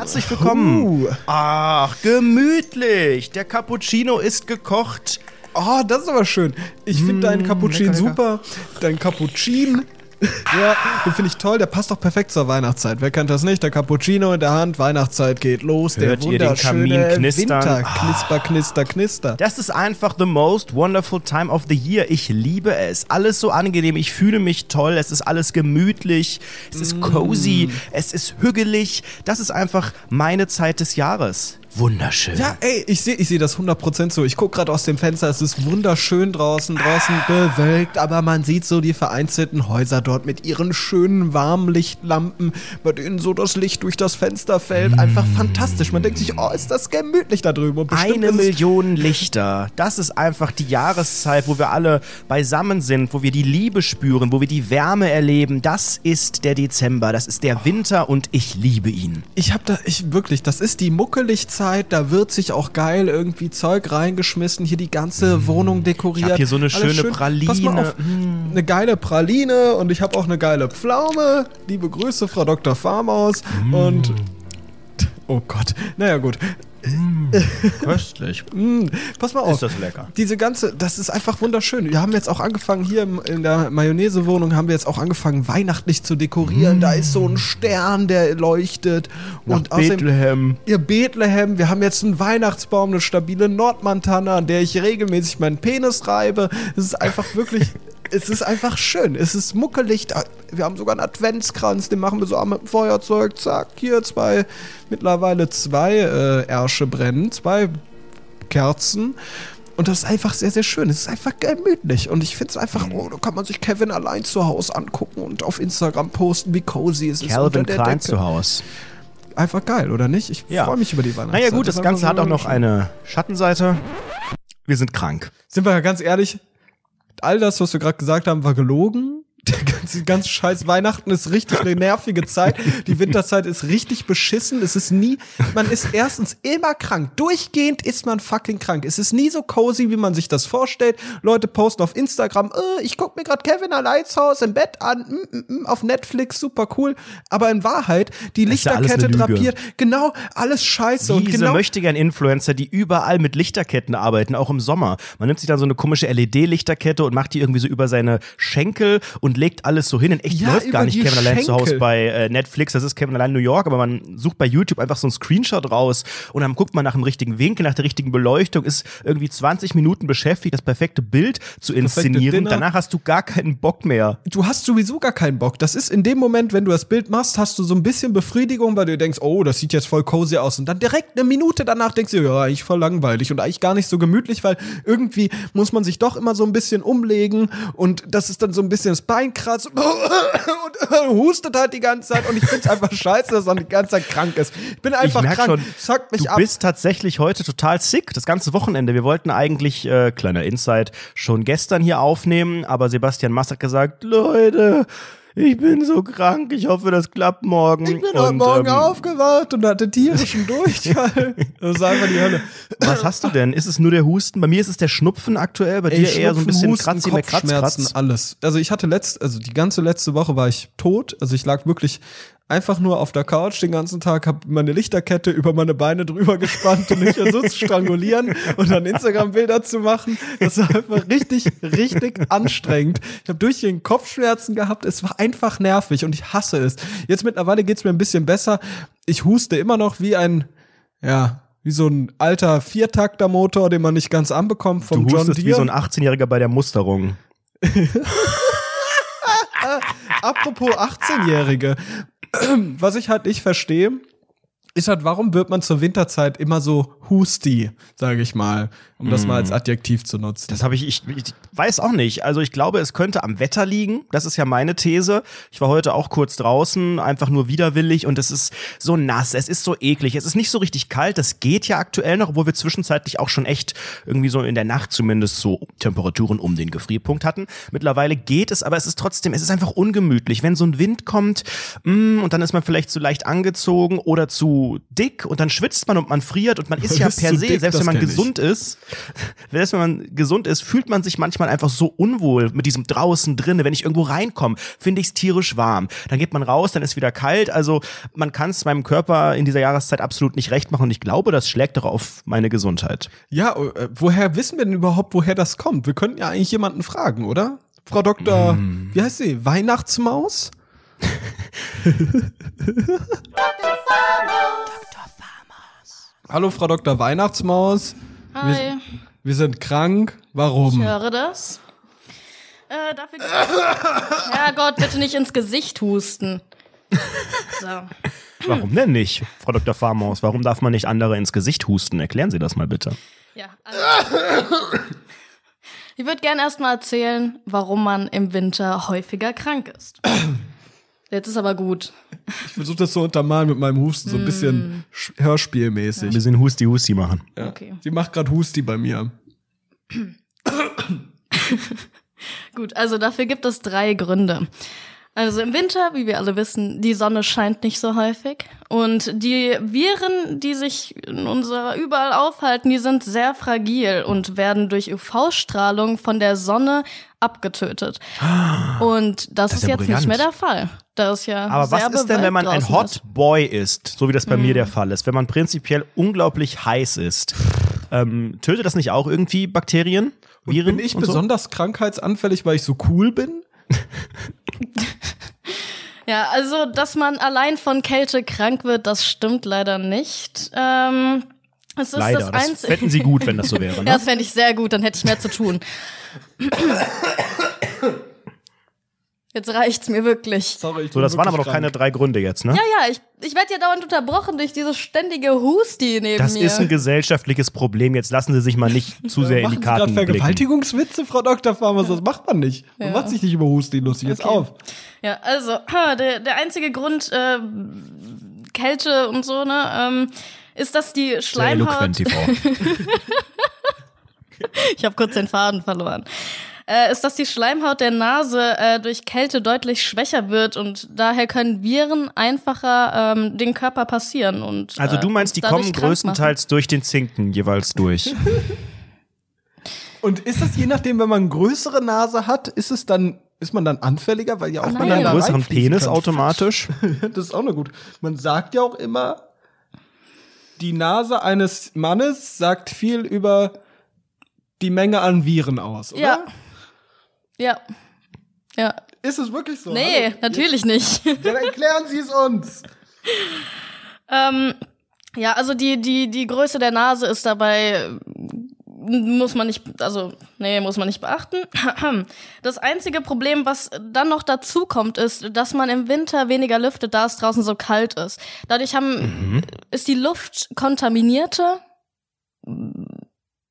Herzlich willkommen. Ach, gemütlich. Der Cappuccino ist gekocht. Oh, das ist aber schön. Ich finde Mm, deinen Cappuccino lecker, lecker. super. Dein Cappuccino. Ja, den finde ich toll. Der passt doch perfekt zur Weihnachtszeit. Wer kennt das nicht? Der Cappuccino in der Hand. Weihnachtszeit geht los. Hört der ihr den Kamin knistern? Winter. Knisper, knister, knister. Das ist einfach the most wonderful time of the year. Ich liebe es. Alles so angenehm. Ich fühle mich toll. Es ist alles gemütlich. Es ist cozy. Es ist hügelig. Das ist einfach meine Zeit des Jahres. Wunderschön. Ja, ey, ich sehe ich seh das 100% so. Ich gucke gerade aus dem Fenster, es ist wunderschön draußen, draußen bewölkt, aber man sieht so die vereinzelten Häuser dort mit ihren schönen Warmlichtlampen, bei denen so das Licht durch das Fenster fällt. Einfach fantastisch. Man denkt sich, oh, ist das gemütlich da drüben. Eine Million Lichter. Das ist einfach die Jahreszeit, wo wir alle beisammen sind, wo wir die Liebe spüren, wo wir die Wärme erleben. Das ist der Dezember, das ist der Winter und ich liebe ihn. Ich hab da, ich wirklich, das ist die Muckeligzeit, da wird sich auch geil irgendwie Zeug reingeschmissen, hier die ganze Wohnung dekoriert. Mm. hab hier so eine schöne schön. Praline. Mm. Auf, eine geile Praline und ich habe auch eine geile Pflaume. Liebe Grüße, Frau Dr. Farmaus. Mm. Und oh Gott, naja gut. Köstlich. Mm, pass mal auf. Ist das lecker. Diese ganze, das ist einfach wunderschön. Wir haben jetzt auch angefangen, hier in der Mayonnaise-Wohnung haben wir jetzt auch angefangen, weihnachtlich zu dekorieren. Da ist so ein Stern, der leuchtet. Nach und außerdem, Bethlehem. ihr Bethlehem, wir haben jetzt einen Weihnachtsbaum, eine stabile Nordmontana, an der ich regelmäßig meinen Penis reibe. Es ist einfach wirklich, es ist einfach schön. Es ist muckelig. Wir haben sogar einen Adventskranz, den machen wir so am Feuerzeug. Zack, hier zwei, mittlerweile zwei äh, Ärsche brennen, zwei Kerzen. Und das ist einfach sehr, sehr schön. Es ist einfach gemütlich. Und ich finde es einfach, oh, da kann man sich Kevin allein zu Hause angucken und auf Instagram posten, wie cozy es ist. Calvin Klein Decke. zu Hause. Einfach geil, oder nicht? Ich Ja. freue mich über die Weihnachtszeit. Naja gut, das ist Ganze hat auch noch eine Schattenseite. Wir sind krank. Sind wir ja ganz ehrlich, all das, was wir gerade gesagt haben, war gelogen. Der ganze, ganze scheiß Weihnachten ist richtig eine nervige Zeit. Die Winterzeit ist richtig beschissen. Es ist nie, man ist erstens immer krank. Durchgehend ist man fucking krank. Es ist nie so cozy, wie man sich das vorstellt. Leute posten auf Instagram, äh, ich guck mir gerade Kevin Alleins Haus im Bett an, mm, mm, mm, auf Netflix, super cool. Aber in Wahrheit, die ja Lichterkette Lüge. drapiert, genau, alles scheiße. und Diese genau, möchte gern Influencer, die überall mit Lichterketten arbeiten, auch im Sommer. Man nimmt sich dann so eine komische LED-Lichterkette und macht die irgendwie so über seine Schenkel und legt alles so hin. In echt Ja, läuft gar nicht Kevin allein zu Hause bei äh, Netflix. Das ist Kevin allein New York, aber man sucht bei YouTube einfach so einen Screenshot raus und dann guckt man nach dem richtigen Winkel, nach der richtigen Beleuchtung, ist irgendwie 20 Minuten beschäftigt, das perfekte Bild zu inszenieren. Danach hast du gar keinen Bock mehr. du hast sowieso gar keinen Bock. Das ist in dem Moment, wenn du das Bild machst, hast du so ein bisschen Befriedigung, weil du denkst, oh, das sieht jetzt voll cozy aus. Und dann direkt eine Minute danach denkst du, ja, eigentlich voll langweilig und eigentlich gar nicht so gemütlich, weil irgendwie muss man sich doch immer so ein bisschen umlegen und das ist dann so ein bisschen das Bein kratzt und hustet halt die ganze Zeit und ich find's einfach scheiße, dass man die ganze Zeit krank ist. Ich bin einfach ich krank. schon, Zackt mich du ab. bist tatsächlich heute total sick, das ganze Wochenende. Wir wollten eigentlich, äh, kleiner Insight, schon gestern hier aufnehmen, aber Sebastian Mass hat gesagt, Leute, ich bin so krank, ich hoffe, das klappt morgen. ich bin heute Morgen ähm, aufgewacht und hatte tierischen Durchfall. Das ist einfach die Hölle. Was hast du denn? Ist es nur der Husten? Bei mir ist es der Schnupfen aktuell, bei Ey, dir eher so ein Schnupfen, bisschen Husten, kratzi mit Kratz, Kopfschmerzen, Kratz. alles. Also ich hatte letzt, also die ganze letzte Woche war ich tot. Also ich lag wirklich einfach nur auf der Couch den ganzen Tag, habe meine Lichterkette über meine Beine drüber gespannt und mich versucht zu strangulieren und dann Instagram-Bilder zu machen. Das war einfach richtig, richtig anstrengend. Ich habe durchgehend Kopfschmerzen gehabt. Es war einfach nervig und ich hasse es. Jetzt mittlerweile geht's mir ein bisschen besser. Ich huste immer noch wie ein, ja, wie so ein alter Viertakter-Motor, den man nicht ganz anbekommt vom Du John hustest Deere. wie so ein 18-Jähriger bei der Musterung. Apropos 18-Jährige. Was ich halt nicht verstehe, ist halt, warum wird man zur Winterzeit immer so Husti, sage ich mal, um das mal als Adjektiv zu nutzen. Das habe ich, ich, ich weiß auch nicht. Also ich glaube, es könnte am Wetter liegen. Das ist ja meine These. Ich war heute auch kurz draußen, einfach nur widerwillig und es ist so nass, es ist so eklig, es ist nicht so richtig kalt. Das geht ja aktuell noch, obwohl wir zwischenzeitlich auch schon echt irgendwie so in der Nacht zumindest so Temperaturen um den Gefrierpunkt hatten. Mittlerweile geht es, aber es ist trotzdem, es ist einfach ungemütlich. Wenn so ein Wind kommt mm, und dann ist man vielleicht zu leicht angezogen oder zu dick und dann schwitzt man und man friert und man ist ja per se, dick, selbst wenn man kenn ich. gesund ist, selbst wenn man gesund ist, fühlt man sich manchmal einfach so unwohl mit diesem draußen drinne. Wenn ich irgendwo reinkomme, finde ich es tierisch warm. Dann geht man raus, dann ist wieder kalt. Also man kann es meinem Körper in dieser Jahreszeit absolut nicht recht machen und ich glaube, das schlägt doch auf meine Gesundheit. Ja, äh, woher wissen wir denn überhaupt, woher das kommt? Wir könnten ja eigentlich jemanden fragen, oder? Frau Dr. Wie heißt sie? Weihnachtsmaus? Hallo, Frau Dr. Weihnachtsmaus. Hi, Wir sind krank. ich Warum? höre das. Äh, dafür Ja Gott, bitte nicht ins Gesicht husten. So. Warum denn nicht, Frau Dr. Farmaus? Warum darf man nicht andere ins Gesicht husten? Erklären Sie das mal bitte. Ja, also, ich würde gerne erstmal erzählen, warum man im Winter häufiger krank ist. Jetzt ist aber gut. Ich versuche das so untermalen mit meinem Husten, so ein bisschen sch- hörspielmäßig. Ein bisschen Husti-Husti machen. Ja. Okay. Sie macht gerade Husti bei mir. Gut, also dafür gibt es drei Gründe. Also im Winter, wie wir alle wissen, die Sonne scheint nicht so häufig. Und die Viren, die sich in unserer überall aufhalten, die sind sehr fragil und werden durch UV-Strahlung von der Sonne abgetötet. Und das, ist ja jetzt brillant. nicht mehr der Fall. Da ist ja Aber was ist denn, wenn man ein Hot Boy ist, so wie das bei mir der Fall ist, wenn man prinzipiell unglaublich heiß ist? Ähm, tötet das nicht auch irgendwie Bakterien? Und Viren bin ich und so? besonders krankheitsanfällig, weil ich so cool bin? Ja, also, dass man allein von Kälte krank wird, das stimmt leider nicht. Ähm, es ist Leider, das das Einzige. fänden Sie gut, wenn das so wäre. Ja, Ne? das fände ich sehr gut, dann hätte ich mehr zu tun. Jetzt reicht's mir wirklich. Sorry, ich So, das waren aber noch keine drei Gründe jetzt, ne? Ja, ja, ich, ich werde ja dauernd unterbrochen durch dieses ständige Husti neben Das mir. ist ein gesellschaftliches Problem. Jetzt lassen Sie sich mal nicht zu sehr in die Sie Karten blicken. Vergewaltigungswitze, Frau Dr. Farmers? Das macht man nicht. Man Ja. macht sich nicht über Husti lustig. Jetzt Okay. auf. Ja, also, ha, der, der einzige Grund, äh, Kälte und so, ne, ähm, ist, dass die Sehr Schleimhaut. eloquent, TV. Ich habe kurz den Faden verloren. Äh, ist, dass die Schleimhaut der Nase äh, durch Kälte deutlich schwächer wird und daher können Viren einfacher ähm, den Körper passieren. Und, Also äh, du meinst, uns die kommen größtenteils durch den Zinken jeweils durch. Und ist das je nachdem, wenn man größere Nase hat, ist es dann, ist man dann anfälliger, weil ja auch Nein. man Einen größeren Penis kann? automatisch. Das ist auch eine gut. Man sagt ja auch immer, die Nase eines Mannes sagt viel über die Menge an Viren aus, oder? Ja. Ja. Ja. Ist es wirklich so? Nee, Hallo? natürlich nicht. Dann erklären Sie es uns. ähm, ja, also die, die, die Größe der Nase ist dabei, äh, muss man nicht, also, nee, muss man nicht beachten. Das einzige Problem, was dann noch dazu kommt, ist, dass man im Winter weniger lüftet, da es draußen so kalt ist. Dadurch haben, ist die Luft kontaminierter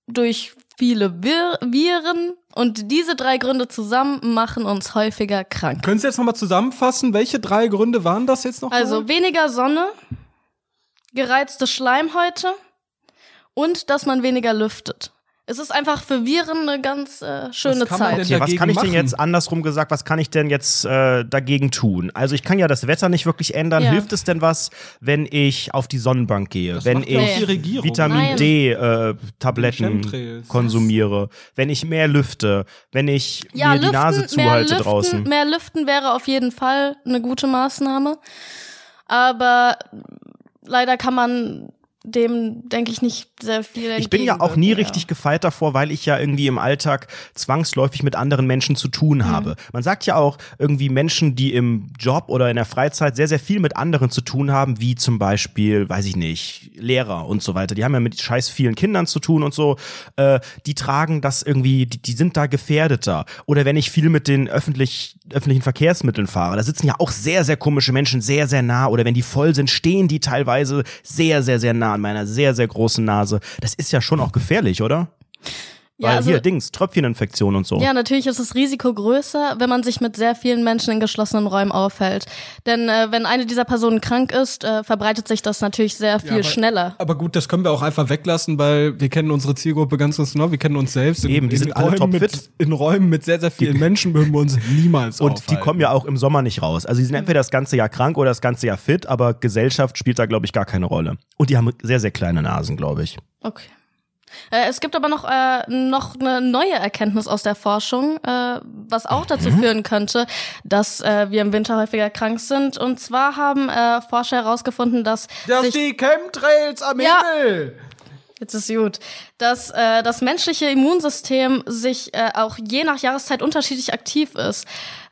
durch viele Vir Viren und diese drei Gründe zusammen machen uns häufiger krank. Können Sie jetzt nochmal zusammenfassen, welche drei Gründe waren das jetzt noch? Also weniger Sonne, gereizte Schleimhäute und dass man weniger lüftet. Es ist einfach für Viren eine ganz äh, schöne Was Zeit. Okay, was kann ich denn jetzt andersrum gesagt, was kann ich denn jetzt äh, dagegen tun? Also ich kann ja das Wetter nicht wirklich ändern. Ja. Hilft es denn was, wenn ich auf die Sonnenbank gehe, wenn ja auch ich. Vitamin Nein. D äh, Tabletten konsumiere, wenn ich mehr lüfte, wenn ich Ja, mir die Nase zuhalte lüften, draußen? mehr lüften wäre auf jeden Fall eine gute Maßnahme. Aber leider kann man dem, denke ich, nicht sehr viel Ich bin ja auch nie richtig gefeit davor, weil ich ja irgendwie im Alltag zwangsläufig mit anderen Menschen zu tun Mhm. habe. Man sagt ja auch irgendwie Menschen, die im Job oder in der Freizeit sehr, sehr viel mit anderen zu tun haben, wie zum Beispiel, weiß ich nicht, Lehrer und so weiter. Die haben ja mit scheiß vielen Kindern zu tun und so. Äh, die tragen das irgendwie, die, die sind da gefährdeter. Oder wenn ich viel mit den öffentlich, öffentlichen Verkehrsmitteln fahre, da sitzen ja auch sehr, sehr komische Menschen sehr, sehr nah oder wenn die voll sind, stehen die teilweise sehr, sehr, sehr nah an meiner sehr, sehr großen Nase. Das ist ja schon auch gefährlich, oder? Ja, Weil also- hier, Dings, Tröpfcheninfektion und so. Ja, natürlich ist das Risiko größer, wenn man sich mit sehr vielen Menschen in geschlossenen Räumen aufhält. Denn äh, wenn eine dieser Personen krank ist, äh, verbreitet sich das natürlich sehr viel aber- schneller. Aber gut, das können wir auch einfach weglassen, weil wir kennen unsere Zielgruppe ganz ganz genau. Wir kennen uns selbst. In, Eben, die in sind alle Räumen topfit. mit, In Räumen mit sehr, sehr vielen Menschen würden wir uns niemals Und die aufhalten. kommen ja auch im Sommer nicht raus. Also die sind entweder das ganze Jahr krank oder das ganze Jahr fit, aber Gesellschaft spielt da, glaube ich, gar keine Rolle. Und die haben sehr, sehr kleine Nasen, glaube ich. Okay. Äh, es gibt aber noch, äh, noch eine neue Erkenntnis aus der Forschung, äh, was auch dazu Mhm. führen könnte, dass äh, wir im Winter häufiger krank sind. Und zwar haben äh, Forscher herausgefunden, dass Dass sich die Chemtrails am Ja. Himmel! Jetzt ist gut. Dass äh, das menschliche Immunsystem sich äh, auch je nach Jahreszeit unterschiedlich aktiv ist.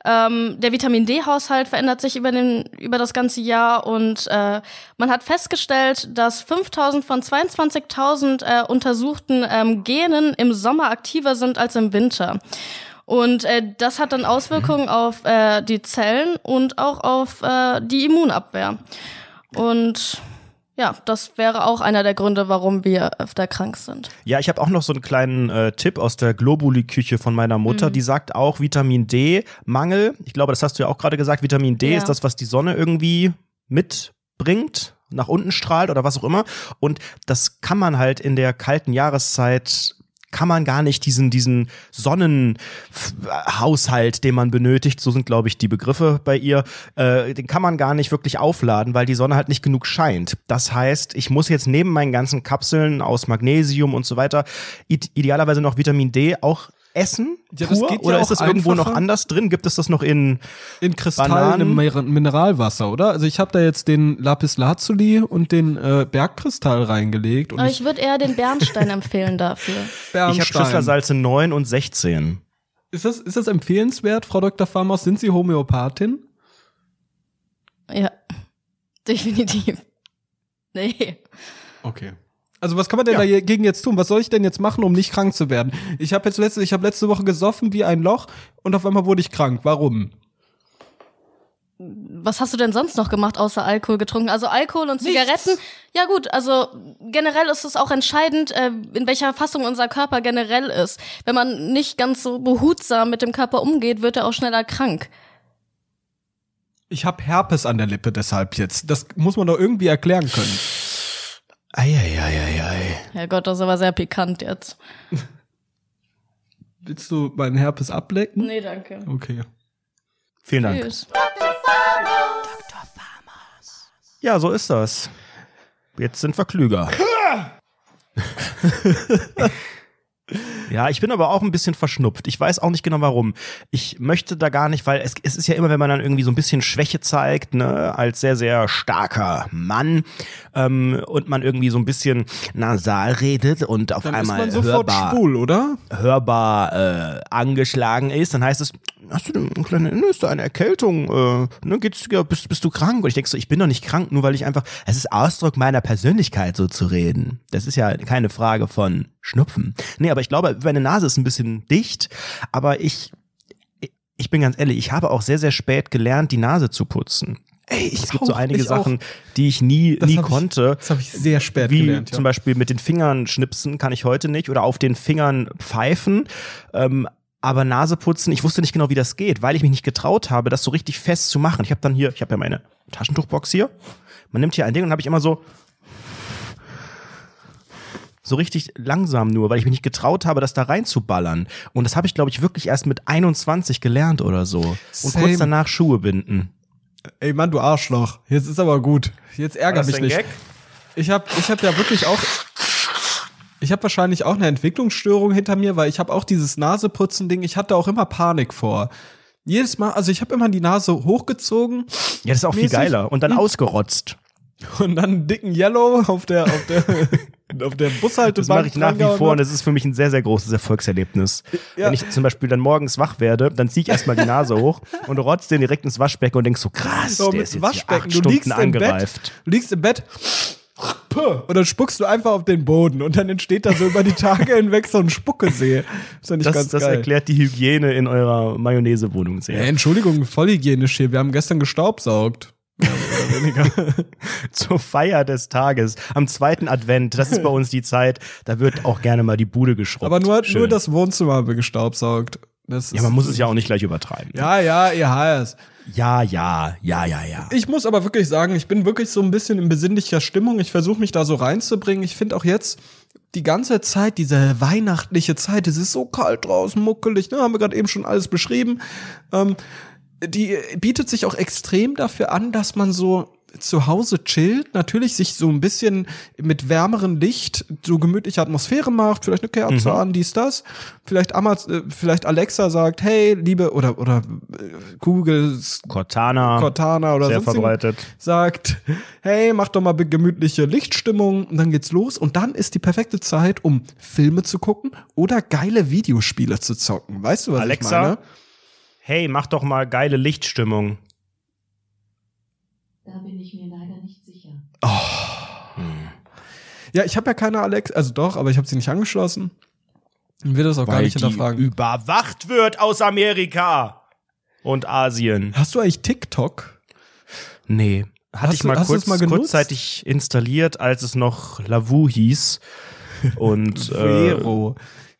Ähm, der Vitamin D-Haushalt verändert sich über, den, über das ganze Jahr und äh, man hat festgestellt, dass 5000 von 22.000 äh, untersuchten ähm, Genen im Sommer aktiver sind als im Winter. Und äh, das hat dann Auswirkungen auf äh, die Zellen und auch auf äh, die Immunabwehr. Und ja, das wäre auch einer der Gründe, warum wir öfter krank sind. Ja, ich habe auch noch so einen kleinen äh, Tipp aus der Globuli-Küche von meiner Mutter. Die sagt auch Vitamin D-Mangel. Ich glaube, das hast du ja auch gerade gesagt. Vitamin D Ja. ist das, was die Sonne irgendwie mitbringt, nach unten strahlt oder was auch immer. Und das kann man halt in der kalten Jahreszeit kann man gar nicht diesen, diesen Sonnenhaushalt, den man benötigt, so sind, glaube ich, die Begriffe bei ihr, äh, den kann man gar nicht wirklich aufladen, weil die Sonne halt nicht genug scheint. Das heißt, ich muss jetzt neben meinen ganzen Kapseln aus Magnesium und so weiter ide idealerweise noch Vitamin D auch essen? Ja, das pur? geht ja Oder ist das irgendwo noch anders drin? Gibt es das noch in In Kristallen im Mineralwasser, oder? Also ich habe da jetzt den Lapis Lazuli und den äh, Bergkristall reingelegt und Aber ich, ich würde eher den Bernstein empfehlen dafür. ich habe Bernstein. Schüsslersalze 9 und 16. Ist das, ist das empfehlenswert, Frau Dr. Farmers? Sind Sie Homöopathin? Ja, definitiv. Nee. Okay. Also was kann man denn Ja. dagegen jetzt tun? Was soll ich denn jetzt machen, um nicht krank zu werden? Ich habe jetzt letzte, ich habe letzte Woche gesoffen wie ein Loch und auf einmal wurde ich krank. Warum? Was hast du denn sonst noch gemacht, außer Alkohol getrunken? Also Alkohol und Zigaretten? Ja gut, also generell ist es auch entscheidend, äh, in welcher Fassung unser Körper generell ist. Wenn man nicht ganz so behutsam mit dem Körper umgeht, wird er auch schneller krank. Ich habe Herpes an der Lippe deshalb jetzt. Das muss man doch irgendwie erklären können. Eieieiei. Herrgott, das ist aber sehr pikant jetzt. Willst du meinen Herpes ablecken? Nee, danke. Okay. Vielen Dank. Tschüss. Ja, so ist das. Jetzt sind wir klüger. Ja, ich bin aber auch ein bisschen verschnupft. Ich weiß auch nicht genau warum. Ich möchte da gar nicht, weil es, es ist ja immer, wenn man dann irgendwie so ein bisschen Schwäche zeigt, ne, als sehr, sehr starker Mann ähm, und man irgendwie so ein bisschen nasal redet und auf Dann einmal hörbar, schwul, hörbar äh, angeschlagen ist, dann heißt es, hast du denn eine kleine, ne, ist da eine Erkältung, äh, ne, geht's, ja, bist, bist du krank? Und ich denke so, ich bin doch nicht krank, nur weil ich einfach, es ist Ausdruck meiner Persönlichkeit, so zu reden. Das ist ja keine Frage von Schnupfen. Nee, aber ich glaube, meine Nase ist ein bisschen dicht, aber ich, ich bin ganz ehrlich, ich habe auch sehr, sehr spät gelernt, die Nase zu putzen. Ey, ich Es gibt so auch, einige ich auch. Sachen, die ich nie, Das nie hab ich- konnte. Das habe ich sehr spät Wie gelernt. zum Beispiel mit den Fingern schnipsen kann ich heute nicht oder auf den Fingern pfeifen. Ähm, aber Nase putzen, ich wusste nicht genau, wie das geht, weil ich mich nicht getraut habe, das so richtig fest zu machen. Ich habe dann hier, ich habe ja meine Taschentuchbox hier. Man nimmt hier ein Ding und habe ich immer so so richtig langsam nur, weil ich mich nicht getraut habe, das da reinzuballern. Und das habe ich, glaube ich, wirklich erst mit 21 gelernt oder so. Und Same. kurz danach Schuhe binden. Ey Mann, du Arschloch. Jetzt ist aber gut. Jetzt ärger mich nicht. Ich habe ich hab ja wirklich auch ich habe wahrscheinlich auch eine Entwicklungsstörung hinter mir, weil ich habe auch dieses Naseputzen Ding, ich hatte auch immer Panik vor. Jedes Mal, also ich habe immer die Nase hochgezogen Ja, das ist auch viel Mäßig. geiler. Und dann ausgerotzt. und dann einen dicken Yellow auf der auf der auf der Bushaltebahn. Das mache ich nach wie vor und das ist für mich ein sehr, sehr großes Erfolgserlebnis. Ja. Wenn ich zum Beispiel dann morgens wach werde, dann ziehe ich erstmal die Nase hoch und rotz den direkt ins Waschbecken und denk so, krass, So, der ist jetzt Waschbecken. acht Du liegst Stunden im Bett, angereift. du liegst im Bett, und dann spuckst du einfach auf den Boden und dann entsteht da so über die Tage hinweg so ein Spuckesee. Das, ist das, das erklärt die Hygiene in eurer Mayonnaise-Wohnung sehr. Ja, Entschuldigung, voll hygienisch hier. Wir haben gestern gestaubsaugt. Ja, oder weniger. Zur Feier des Tages, am zweiten Advent, das ist bei uns die Zeit, da wird auch gerne mal die Bude geschrubbt. Aber nur, Schön. nur das Wohnzimmer haben wir gestaubsaugt. Das Ja, man muss es ja auch nicht gleich übertreiben. ne? Ja, ja, ihr heißt. ja, ja, ja, ja. ja. Ich muss aber wirklich sagen, ich bin wirklich so ein bisschen in besinnlicher Stimmung. Ich versuche mich da so reinzubringen. Ich finde auch jetzt die ganze Zeit, diese weihnachtliche Zeit, es ist so kalt draußen, muckelig, ne, haben wir gerade eben schon alles beschrieben. Ähm, die bietet sich auch extrem dafür an, dass man so zu Hause chillt, natürlich sich so ein bisschen mit wärmerem Licht so gemütliche Atmosphäre macht, vielleicht eine Kerze an, dies, das. Vielleicht, Amaz äh, vielleicht Alexa sagt, hey, liebe, oder, oder äh, Google, Cortana, Cortana oder sehr verbreitet. sagt, hey, mach doch mal gemütliche Lichtstimmung und dann geht's los und dann ist die perfekte Zeit, um Filme zu gucken oder geile Videospiele zu zocken. Weißt du, was Alexa? ich meine? Hey, mach doch mal geile Lichtstimmung. Da bin ich mir leider nicht sicher. Ja, ich habe ja keine Alexa, also doch, aber ich habe sie nicht angeschlossen. Und will das auch gar Weil nicht die hinterfragen. überwacht wird aus Amerika und Asien. Hast du eigentlich TikTok? Nee. Hatte Hast ich du- mal du kurz, mal kurzzeitig installiert, als es noch Lavu hieß. Und äh,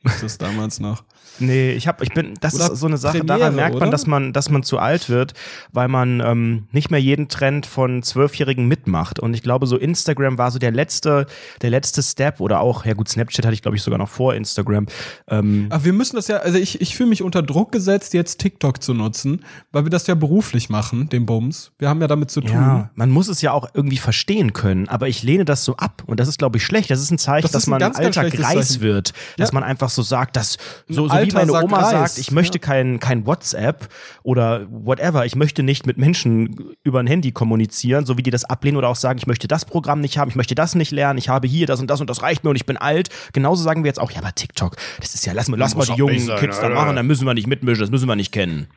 Hieß das damals noch. nee, ich habe, ich bin, das Oder ist so eine Sache, Premiere, daran merkt man, oder? dass man, dass man zu alt wird, weil man ähm, nicht mehr jeden Trend von Zwölfjährigen mitmacht. Und ich glaube, so Instagram war so der letzte, der letzte Step oder auch, ja gut, Snapchat hatte ich glaube ich sogar noch vor Instagram. Ähm, Aber wir müssen das ja, also ich, ich fühle mich unter Druck gesetzt, jetzt TikTok zu nutzen, weil wir das ja beruflich machen, den Bums. Wir haben ja damit zu tun. Ja, man muss es ja auch irgendwie verstehen können, aber ich lehne das so ab und das ist, glaube ich, schlecht. Das ist ein Zeichen, Das dass ist man ganz, ganz alter schlechtes Greis Zeichen. wird, dass Ja. man einfach so sagt, dass so, so wie meine Oma Greis, sagt, ich möchte ja. kein, kein WhatsApp oder whatever, ich möchte nicht mit Menschen über ein Handy kommunizieren, so wie die das ablehnen oder auch sagen, ich möchte das Programm nicht haben, ich möchte das nicht lernen, ich habe hier das und das und das reicht mir und ich bin alt. Genauso sagen wir jetzt auch, ja, aber TikTok, das ist ja, lass mal, lass mal die jungen sein, Kids da machen, da müssen wir nicht mitmischen, das müssen wir nicht kennen.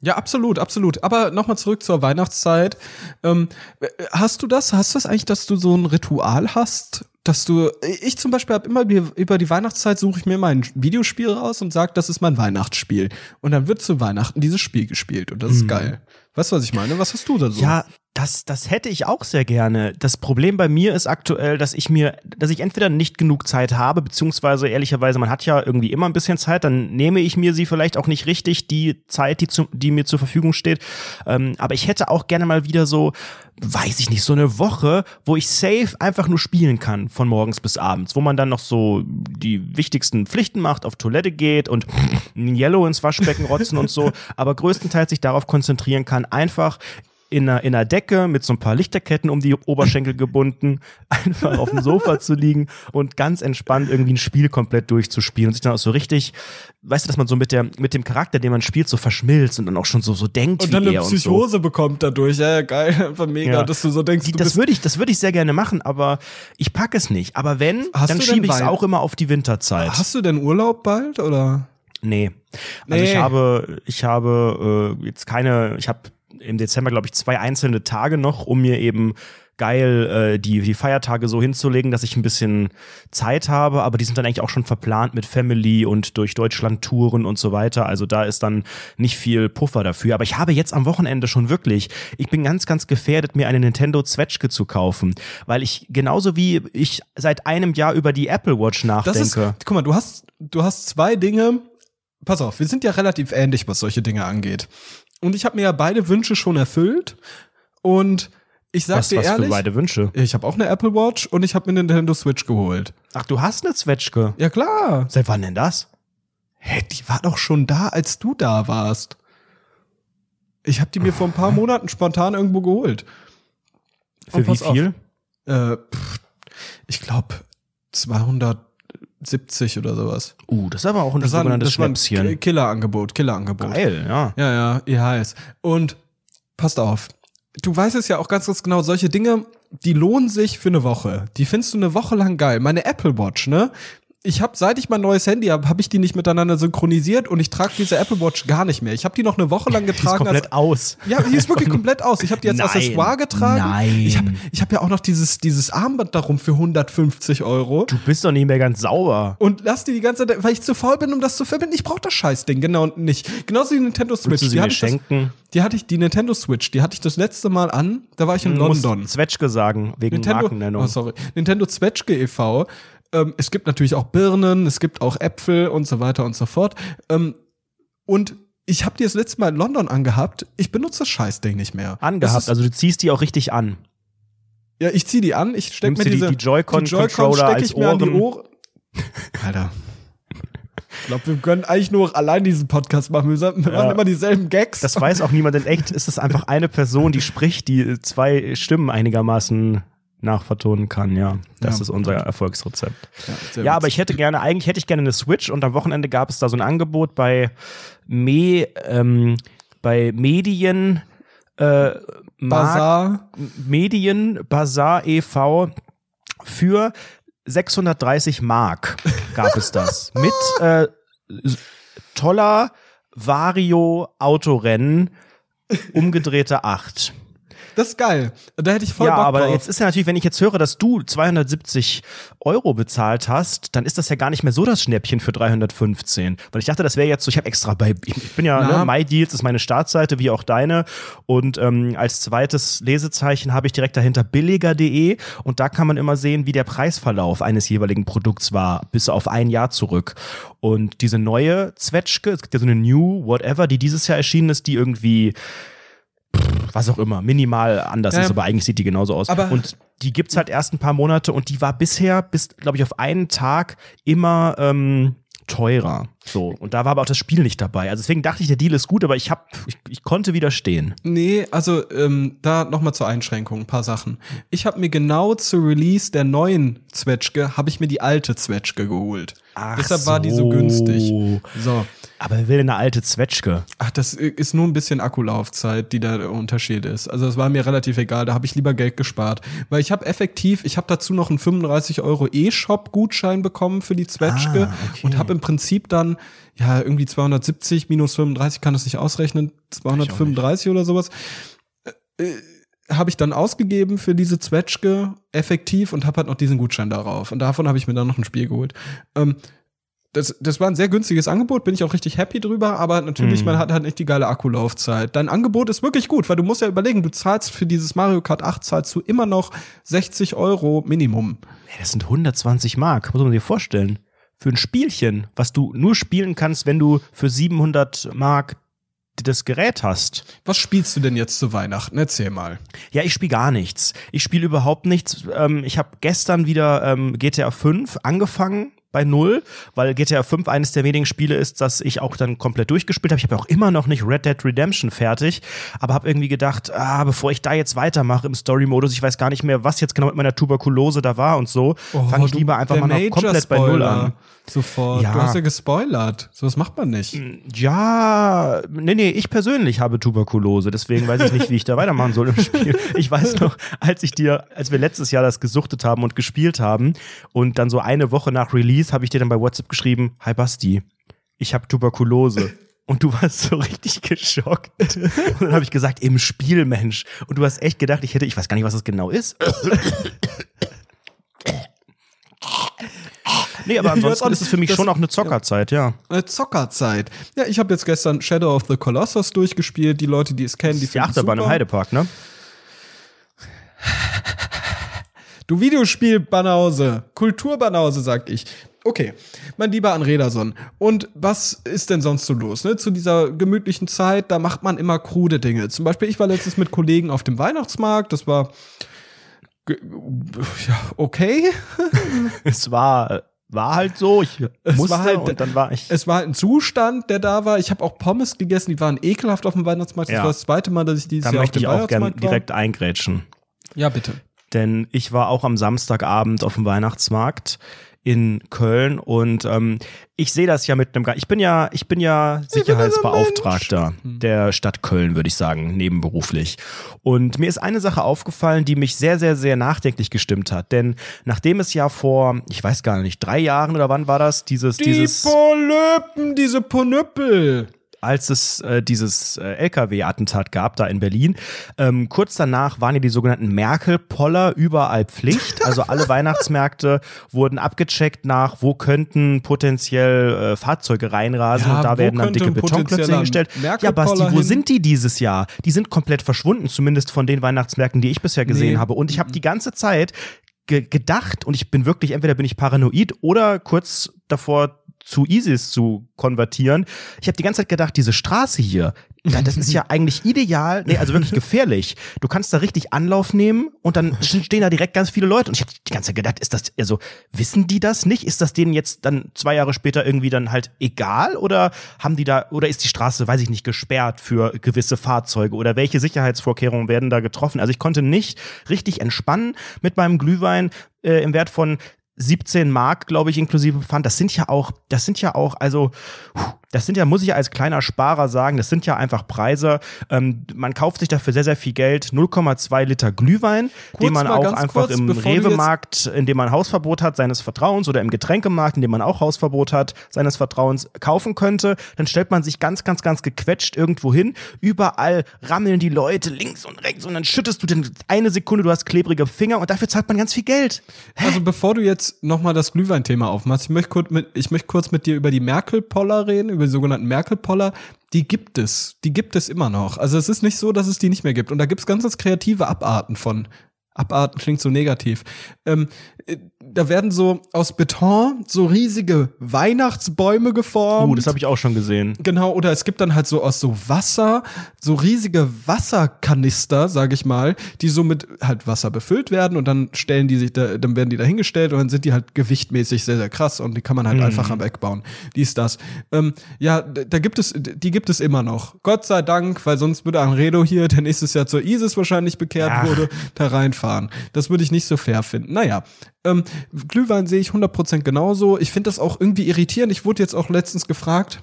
Ja, absolut, absolut. Aber nochmal zurück zur Weihnachtszeit. Ähm, hast du das? Hast du das eigentlich, dass du so ein Ritual hast? Dass du, ich zum Beispiel habe immer die- über die Weihnachtszeit suche ich mir mein Videospiel raus und sage, das ist mein Weihnachtsspiel. Und dann wird zu Weihnachten dieses Spiel gespielt und das ist geil. Weißt du, was ich meine? Was hast du da so? Ja, das, das hätte ich auch sehr gerne. Das Problem bei mir ist aktuell, dass ich mir, dass ich entweder nicht genug Zeit habe, beziehungsweise ehrlicherweise, man hat ja irgendwie immer ein bisschen Zeit, dann nehme ich mir sie vielleicht auch nicht richtig, die Zeit, die, zu, die mir zur Verfügung steht. Ähm, aber ich hätte auch gerne mal wieder so, weiß ich nicht, so eine Woche, wo ich safe einfach nur spielen kann, von morgens bis abends, wo man dann noch so die wichtigsten Pflichten macht, auf Toilette geht und ein Yellow ins Waschbecken rotzen und so, aber größtenteils sich darauf konzentrieren kann, einfach in einer, in einer Decke mit so ein paar Lichterketten um die Oberschenkel gebunden, einfach auf dem Sofa zu liegen und ganz entspannt irgendwie ein Spiel komplett durchzuspielen und sich dann auch so richtig, weißt du, dass man so mit der, mit dem Charakter, den man spielt, so verschmilzt und dann auch schon so, so denkt und wie dann eine er und so. Psychose bekommt dadurch. Ja, ja, geil, einfach mega, Ja. dass du so denkst, du das würde ich, das würde ich sehr gerne machen, aber ich packe es nicht. Aber wenn, Hast dann schiebe ich es auch immer auf die Winterzeit. Hast du denn Urlaub bald oder? Nee. Also Nee. ich habe, ich habe äh, jetzt keine, ich habe im Dezember, glaube ich, zwei einzelne Tage noch, um mir eben geil äh, die, die Feiertage so hinzulegen, dass ich ein bisschen Zeit habe, aber die sind dann eigentlich auch schon verplant mit Family und durch Deutschland Touren und so weiter. Also da ist dann nicht viel Puffer dafür. Aber ich habe jetzt am Wochenende schon wirklich, ich bin ganz, ganz gefährdet, mir eine Nintendo Zwetschge zu kaufen, weil ich genauso wie ich seit einem Jahr über die Apple Watch Das nachdenke. ist, guck mal, du hast, du hast zwei Dinge. Pass auf, wir sind ja relativ ähnlich, was solche Dinge angeht. Und ich habe mir ja beide Wünsche schon erfüllt. Und ich sag was, dir was ehrlich, für beide Wünsche. ich habe auch eine Apple Watch und ich habe mir eine Nintendo Switch geholt. Ach, du hast eine Zwetschge. Ja klar. Seit wann denn das? Hä, die war doch schon da, als du da warst. Ich habe die mir vor ein paar Monaten spontan irgendwo geholt. Für wie auf. viel? Äh, pff, ich glaube 270 oder sowas. Uh, das ist aber auch ein Das war, sogenanntes das war ein Schnäpschen. Killerangebot, Killerangebot. Geil, ja. Ja, ja, ihr heiß. Und passt auf. Du weißt es ja auch ganz, ganz genau, solche Dinge, die lohnen sich für eine Woche. Die findest du eine Woche lang geil. Meine Apple Watch, ne? Ich habe, seit ich mein neues Handy habe, habe ich die nicht miteinander synchronisiert und ich trage diese Apple Watch gar nicht mehr. Ich habe die noch eine Woche lang Die ist getragen. komplett aus. ja, die ist wirklich komplett aus. Ich habe die als Nein. Accessoire getragen. Nein. Ich habe ich hab ja auch noch dieses, dieses Armband darum für 150 Euro. Du bist doch nicht mehr ganz sauber. Und lass die die ganze Zeit, weil ich zu faul bin, um das zu verbinden. Ich brauche das Scheißding, genau nicht. Genauso die Nintendo Switch. Sie die, mir ich das, schenken? die hatte ich, die Nintendo Switch, die hatte ich das letzte Mal an. Da war ich in Du musst London. Zwetschge sagen, wegen Nintendo, Markennennung. oh, sorry. Nintendo Zwetschge e.V. Ähm, es gibt natürlich auch Birnen, es gibt auch Äpfel und so weiter und so fort. Ähm, und ich habe die das letzte Mal in London angehabt. Ich benutze das Scheißding nicht mehr. Angehabt, Ist, also du ziehst die auch richtig an. ja, ich zieh die an, ich steck Nimmst mir dir die- diese die Joy-Con-Controller Joy-Con steck als ich mir an die Ohren. Ohren. Alter. Ich glaube, wir können eigentlich nur allein diesen Podcast machen. Wir wir Ja. machen immer dieselben Gags. Das weiß auch niemand. In echt ist es einfach eine Person, die spricht, die zwei Stimmen einigermaßen nachvertonen kann. Ja, das Ja. ist unser Erfolgsrezept. ja, Ja, aber ich hätte gerne, eigentlich hätte ich gerne eine Switch und am Wochenende gab es da so ein Angebot bei Me, ähm, bei Medien, äh, Bazar. Medien Bazar e.V. für 630 Mark gab es das. Mit äh, toller Vario Autorennen, umgedrehte 8. Das ist geil. Da hätte ich voll ja, Bock aber drauf. jetzt ist ja natürlich, wenn ich jetzt höre, dass du 270 Euro bezahlt hast, dann ist das ja gar nicht mehr so das Schnäppchen für 315. Weil ich dachte, das wäre jetzt so, ich habe extra bei, ich bin ja, Na. ne, MyDeals ist meine Startseite, wie auch deine. Und ähm, als zweites Lesezeichen habe ich direkt dahinter billiger.de und da kann man immer sehen, wie der Preisverlauf eines jeweiligen Produkts war, bis auf ein Jahr zurück. Und diese neue Zwetschge, es gibt ja so eine New Whatever, die dieses Jahr erschienen ist, die irgendwie was auch immer, minimal anders Ja, ist, aber eigentlich sieht die genauso aus. Aber- und die gibt's halt erst ein paar Monate und die war bisher, bis, glaube ich, auf einen Tag immer ähm, teurer. So. Und da war aber auch das Spiel nicht dabei. Also deswegen dachte ich, der Deal ist gut, aber ich hab, ich, ich konnte widerstehen. Nee, also ähm, da nochmal zur Einschränkung, ein paar Sachen. Ich habe mir genau zu Release der neuen Zwetschge, habe ich mir die alte Zwetschge geholt. Ach Deshalb war die so so. günstig. So. Aber wer will eine alte Zwetschge? Ach, das ist nur ein bisschen Akkulaufzeit, die da der Unterschied ist. Also es war mir relativ egal, da habe ich lieber Geld gespart. Weil ich habe effektiv, ich habe dazu noch einen 35 Euro E-Shop-Gutschein bekommen für die Zwetschge Ah, okay. und habe im Prinzip dann, ja, irgendwie 270 minus 35, kann das nicht ausrechnen, 235 oder sowas. Äh, habe ich dann ausgegeben für diese Zwetschge effektiv und habe halt noch diesen Gutschein darauf. Und davon habe ich mir dann noch ein Spiel geholt. Ähm, das, das war ein sehr günstiges Angebot, bin ich auch richtig happy drüber, aber natürlich, Mhm. man hat halt nicht die geile Akkulaufzeit. Dein Angebot ist wirklich gut, weil du musst ja überlegen, du zahlst für dieses Mario Kart 8 zahlst du immer noch 60 Euro Minimum. Das sind 120 Mark, muss man sich vorstellen. Für ein Spielchen, was du nur spielen kannst, wenn du für 700 Mark das Gerät hast. Was spielst du denn jetzt zu Weihnachten? Erzähl mal. Ja, ich spiele gar nichts. Ich spiele überhaupt nichts. Ähm, ich habe gestern wieder ähm, GTA 5 angefangen bei null, weil GTA 5 eines der wenigen Spiele ist, das ich auch dann komplett durchgespielt habe. Ich habe ja auch immer noch nicht Red Dead Redemption fertig, aber habe irgendwie gedacht, ah, bevor ich da jetzt weitermache im Story-Modus, ich weiß gar nicht mehr, was jetzt genau mit meiner Tuberkulose da war und so, fange ich lieber einfach mal noch komplett bei null an. Sofort. Ja. Du hast ja gespoilert. So was macht man nicht. Ja, nee, nee, ich persönlich habe Tuberkulose, deswegen weiß ich nicht, wie ich da weitermachen soll im Spiel. Ich weiß noch, als ich dir, als wir letztes Jahr das gesuchtet haben und gespielt haben und dann so eine Woche nach Release habe ich dir dann bei WhatsApp geschrieben, hi Basti, ich habe Tuberkulose. Und du warst so richtig geschockt. Und dann habe ich gesagt, im Spiel, Mensch. Und du hast echt gedacht, ich hätte, ich weiß gar nicht, was das genau ist. Nee, aber ansonsten ist es für mich Das- schon auch eine Zockerzeit, ja. Äh, Zockerzeit. Ja, ich habe jetzt gestern Shadow of the Colossus durchgespielt. Die Leute, die es kennen, die Die finden Achterbahn im super. Heidepark, ne? Du Videospiel-Banause, Kultur-Banause, sag ich. Okay, mein lieber Anrederson. Und was ist denn sonst so los? Ne? Zu dieser gemütlichen Zeit, da macht man immer krude Dinge. Zum Beispiel, ich war letztens mit Kollegen auf dem Weihnachtsmarkt. Das war ja, okay. Es war, war halt so, ich musste war halt- und dann war ich. Es war halt ein Zustand, der da war. Ich habe auch Pommes gegessen, die waren ekelhaft auf dem Weihnachtsmarkt. Das Ja. war das zweite Mal, dass ich dieses Da Jahr auf möchte dem ich auch gern Weihnachtsmarkt war. direkt eingrätschen. Ja, bitte. Denn ich war auch am Samstagabend auf dem Weihnachtsmarkt in Köln und ähm, ich sehe das ja mit einem, ich bin ja, ich bin ja Sicherheitsbeauftragter der Stadt Köln, würde ich sagen, nebenberuflich. Und mir ist eine Sache aufgefallen, die mich sehr, sehr, sehr nachdenklich gestimmt hat. Denn nachdem es ja vor, ich weiß gar nicht, drei Jahren oder wann war das, dieses, Die dieses Polypen, diese Ponüppel. Als es äh, dieses äh, LKW-Attentat gab, da in Berlin. Ähm, kurz danach waren ja die sogenannten Merkel-Poller überall Pflicht. Also alle Weihnachtsmärkte wurden abgecheckt nach, wo könnten potenziell äh, Fahrzeuge reinrasen Ja, und da werden dann dicke Betonklötze hingestellt. Ja, Basti, wo hin? sind die dieses Jahr? Die sind komplett verschwunden, zumindest von den Weihnachtsmärkten, die ich bisher gesehen Nee. habe. Und ich habe die ganze Zeit ge gedacht und ich bin wirklich, entweder bin ich paranoid oder kurz davor zu ISIS zu konvertieren. Ich habe die ganze Zeit gedacht, diese Straße hier, das ist ja eigentlich ideal, nee, also wirklich gefährlich. Du kannst da richtig Anlauf nehmen und dann stehen da direkt ganz viele Leute. Und ich habe die ganze Zeit gedacht, ist das, also wissen die das nicht? Ist das denen jetzt dann zwei Jahre später irgendwie dann halt egal? Oder haben die da, oder ist die Straße, weiß ich nicht, gesperrt für gewisse Fahrzeuge? Oder welche Sicherheitsvorkehrungen werden da getroffen? Also ich konnte nicht richtig entspannen mit meinem Glühwein äh, im Wert von 17 Mark, glaube ich, inklusive Pfand. Das sind ja auch, das sind ja auch, also, das sind ja, muss ich ja als kleiner Sparer sagen, das sind ja einfach Preise. Ähm, man kauft sich dafür sehr, sehr viel Geld. 0,2 Liter Glühwein, Kurz den man auch einfach kurz, im Rewe-Markt, in dem man Hausverbot hat, seines Vertrauens oder im Getränkemarkt, in dem man auch Hausverbot hat, seines Vertrauens kaufen könnte. Dann stellt man sich ganz, ganz, ganz gequetscht irgendwo hin. Überall rammeln die Leute links und rechts und dann schüttest du den eine Sekunde, du hast klebrige Finger und dafür zahlt man ganz viel Geld. Also bevor du jetzt nochmal das Glühwein-Thema aufmachst, ich möchte kurz mit, ich möchte kurz mit dir über die Merkel-Poller reden, über die sogenannten Merkel-Poller. Die gibt es, die gibt es immer noch. Also es ist nicht so, dass es die nicht mehr gibt. Und da gibt es ganz, ganz kreative Abarten von. Abarten klingt so negativ. Ähm, äh, da werden so aus Beton so riesige Weihnachtsbäume geformt. Uh, das habe ich auch schon gesehen. Genau, oder es gibt dann halt so aus so Wasser, so riesige Wasserkanister, sag ich mal, die so mit halt Wasser befüllt werden und dann stellen die sich da, dann werden die da hingestellt und dann sind die halt gewichtmäßig sehr, sehr krass und die kann man halt einfacher wegbauen. Dies, das. Ähm, ja, da gibt es, die gibt es immer noch. Gott sei Dank, weil sonst würde Anredo hier, der nächstes Jahr zur ISIS wahrscheinlich bekehrt Ach. wurde, da reinfahren. Das würde ich nicht so fair finden. Naja, ähm, Glühwein sehe ich 100% genauso. Ich finde das auch irgendwie irritierend. Ich wurde jetzt auch letztens gefragt,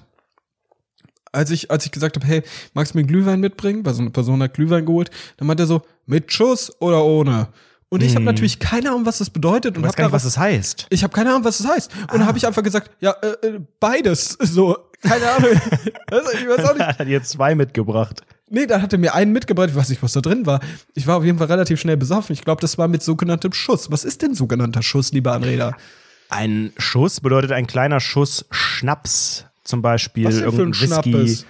als ich, als ich gesagt habe, hey, magst du mir Glühwein mitbringen? Weil so eine Person hat Glühwein geholt. Dann meint er so, mit Schuss oder ohne? Und ich habe natürlich keine Ahnung, was das bedeutet. Und Ich weiß gar nicht, was das heißt. ich habe keine Ahnung, was das heißt. Und dann habe ich einfach gesagt, ja, äh, äh, beides. So, keine Ahnung. also, ich weiß auch nicht. hat jetzt zwei mitgebracht. Nee, dann hat er mir einen mitgebracht. Ich weiß nicht, was da drin war. Ich war auf jeden Fall relativ schnell besoffen. Ich glaube, das war mit sogenanntem Schuss. Was ist denn sogenannter Schuss, lieber Anreder? Ein Schuss bedeutet ein kleiner Schuss Schnaps, zum Beispiel Was denn für ein irgendein Whisky.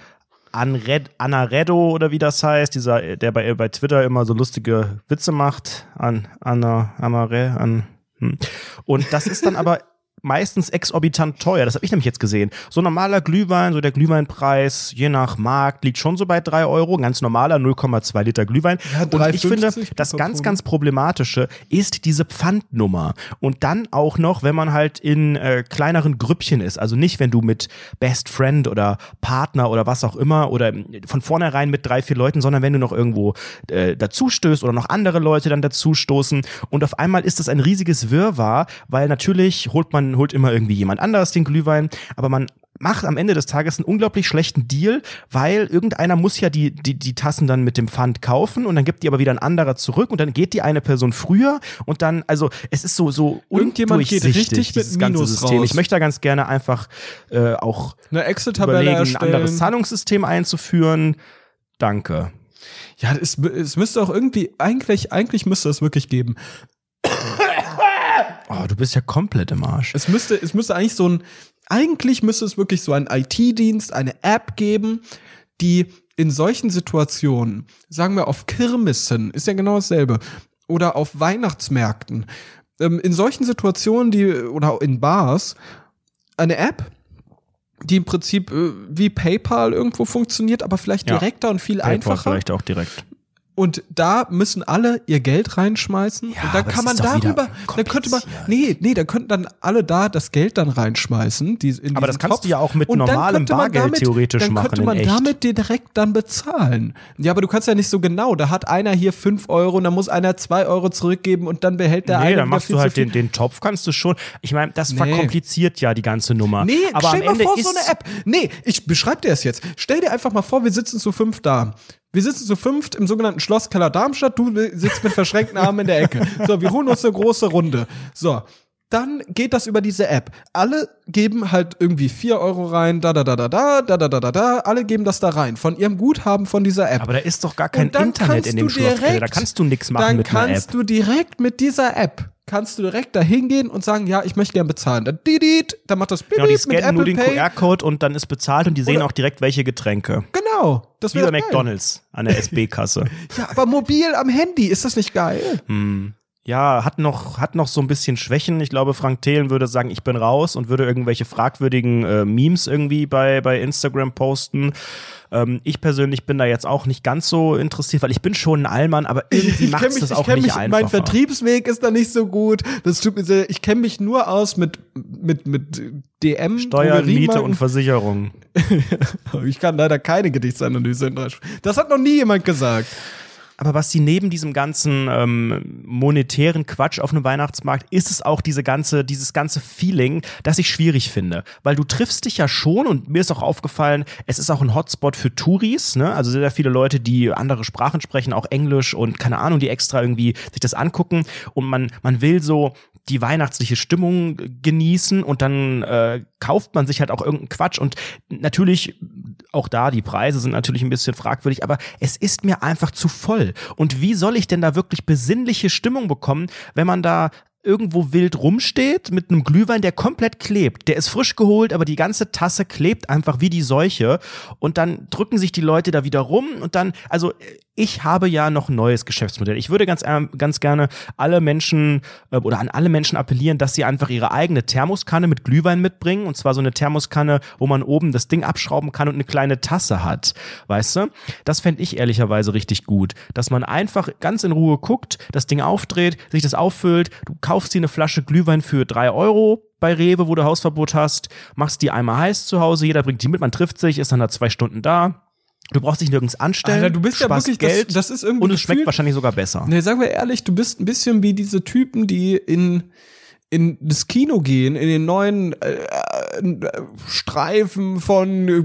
Anred, Anaredo oder wie das heißt, dieser, der bei, bei Twitter immer so lustige Witze macht. An, Anna, Amare, an. Hm. Und das ist dann aber meistens exorbitant teuer. Das habe ich nämlich jetzt gesehen. So normaler Glühwein, so der Glühweinpreis, je nach Markt, liegt schon so bei drei Euro. Ein ganz normaler 0,2 Liter Glühwein. Ja, Und ich 3,50 finde, das ganz, ganz problematische ist diese Pfandnummer. Und dann auch noch, wenn man halt in äh, kleineren Grüppchen ist. Also nicht, wenn du mit Best Friend oder Partner oder was auch immer oder von vornherein mit drei, vier Leuten, sondern wenn du noch irgendwo äh, dazustößt oder noch andere Leute dann dazustoßen. Und auf einmal ist das ein riesiges Wirrwarr, weil natürlich holt man, holt immer irgendwie jemand anderes den Glühwein, aber man macht am Ende des Tages einen unglaublich schlechten Deal, weil irgendeiner muss ja die, die, die Tassen dann mit dem Pfand kaufen und dann gibt die aber wieder ein anderer zurück und dann geht die eine Person früher und dann, also es ist so, so Irgendjemand geht richtig mit dieses ganze Minus System. raus. Ich möchte da ganz gerne einfach äh, auch Eine Excel-Tabelle überlegen, ein anderes Zahlungssystem einzuführen. Danke. Ja, es, es müsste auch irgendwie, eigentlich, eigentlich müsste es wirklich geben. Oh, du bist ja komplett im Arsch. Es müsste, es müsste eigentlich so ein, eigentlich müsste es wirklich so einen IT-Dienst, eine App geben, die in solchen Situationen, sagen wir auf Kirmessen, ist ja genau dasselbe, oder auf Weihnachtsmärkten, ähm, in solchen Situationen, die, oder in Bars, eine App, die im Prinzip äh, wie PayPal irgendwo funktioniert, aber vielleicht Ja. direkter und viel PayPal einfacher. vielleicht auch direkt. Und da müssen alle ihr Geld reinschmeißen. Ja, und dann kann man darüber, dann könnte man, nee, nee, da könnten dann alle da das Geld dann reinschmeißen. Die, in Aber das kannst Topf. du ja auch mit dann normalem könnte Bargeld theoretisch dann machen, könnte in man damit direkt dann bezahlen. Ja, aber du kannst ja nicht so genau. Da hat einer hier fünf Euro und dann muss einer zwei Euro zurückgeben und dann behält der Nee, eine dann wieder machst du halt den, den Topf, kannst du schon. Ich meine, das Nee. verkompliziert ja die ganze Nummer. Nee, aber stell am mal vor, ist so eine App. Nee, ich beschreib dir das jetzt. Stell dir einfach mal vor, wir sitzen zu fünf da. Wir sitzen zu fünft im sogenannten Schlosskeller Darmstadt. Du sitzt mit verschränkten Armen in der Ecke. So, wir holen uns eine große Runde. So. Dann geht das über diese App. Alle geben halt irgendwie vier Euro rein, da, da, da, da, da, da, da, da, da, da. Alle geben das da rein. Von ihrem Guthaben von dieser App. Aber da ist doch gar kein dann Internet in dem du Schloss. direkt- Da kannst du nichts machen dann mit einer App. kannst du direkt mit dieser App kannst du direkt da hingehen und sagen, ja, ich möchte gern bezahlen. Dann didit, dann macht das Genau, die bidit mit scannen nur den. QR-Code und dann ist bezahlt und die sehen Oder- auch direkt, welche Getränke. Genau, das Wie bei. McDonalds an der SB-Kasse. Ja, aber mobil am Handy, ist das nicht geil? hm. Ja, hat noch, hat noch so ein bisschen Schwächen. Ich glaube, Frank Thelen würde sagen, ich bin raus und würde irgendwelche fragwürdigen äh, Memes irgendwie bei, bei Instagram posten. Ähm, ich persönlich bin da jetzt auch nicht ganz so interessiert, weil ich bin schon ein Allmann, aber irgendwie macht es das auch nicht mich, einfacher. Mein Vertriebsweg ist da nicht so gut. Das tut mir sehr, ich kenne mich nur aus mit, mit, mit DM. Steuern, Miete und Versicherung. Ich kann leider keine Gedichtsanalyse in Das hat noch nie jemand gesagt. Aber was sie neben diesem ganzen ähm, monetären Quatsch auf einem Weihnachtsmarkt ist es auch diese ganze, dieses ganze Feeling, das ich schwierig finde. Weil du triffst dich ja schon und mir ist auch aufgefallen, es ist auch ein Hotspot für Touris, ne? Also sehr, viele Leute, die andere Sprachen sprechen, auch Englisch und keine Ahnung, die extra irgendwie sich das angucken und man, man will so die weihnachtliche Stimmung genießen und dann äh, kauft man sich halt auch irgendeinen Quatsch und natürlich auch da die Preise sind natürlich ein bisschen fragwürdig, aber es ist mir einfach zu voll. Und wie soll ich denn da wirklich besinnliche Stimmung bekommen, wenn man da irgendwo wild rumsteht mit einem Glühwein, der komplett klebt. Der ist frisch geholt, aber die ganze Tasse klebt einfach wie die Seuche. Und dann drücken sich die Leute da wieder rum und dann, also ich habe ja noch ein neues Geschäftsmodell. Ich würde ganz, äh, ganz gerne alle Menschen äh, oder an alle Menschen appellieren, dass sie einfach ihre eigene Thermoskanne mit Glühwein mitbringen. Und zwar so eine Thermoskanne, wo man oben das Ding abschrauben kann und eine kleine Tasse hat. Weißt du? Das fände ich ehrlicherweise richtig gut. Dass man einfach ganz in Ruhe guckt, das Ding aufdreht, sich das auffüllt, du kaufst dir eine Flasche Glühwein für drei Euro bei Rewe, wo du Hausverbot hast, machst die einmal heiß zu Hause, jeder bringt die mit, man trifft sich, ist dann da zwei Stunden da. Du brauchst dich nirgends anstellen. Alter, du bist ja wirklich, das- Geld das ist irgendwie und es schmeckt gefühlt- wahrscheinlich sogar besser. Nee, sagen wir ehrlich, du bist ein bisschen wie diese Typen, die in in das Kino gehen, in den neuen äh, äh, Streifen von äh,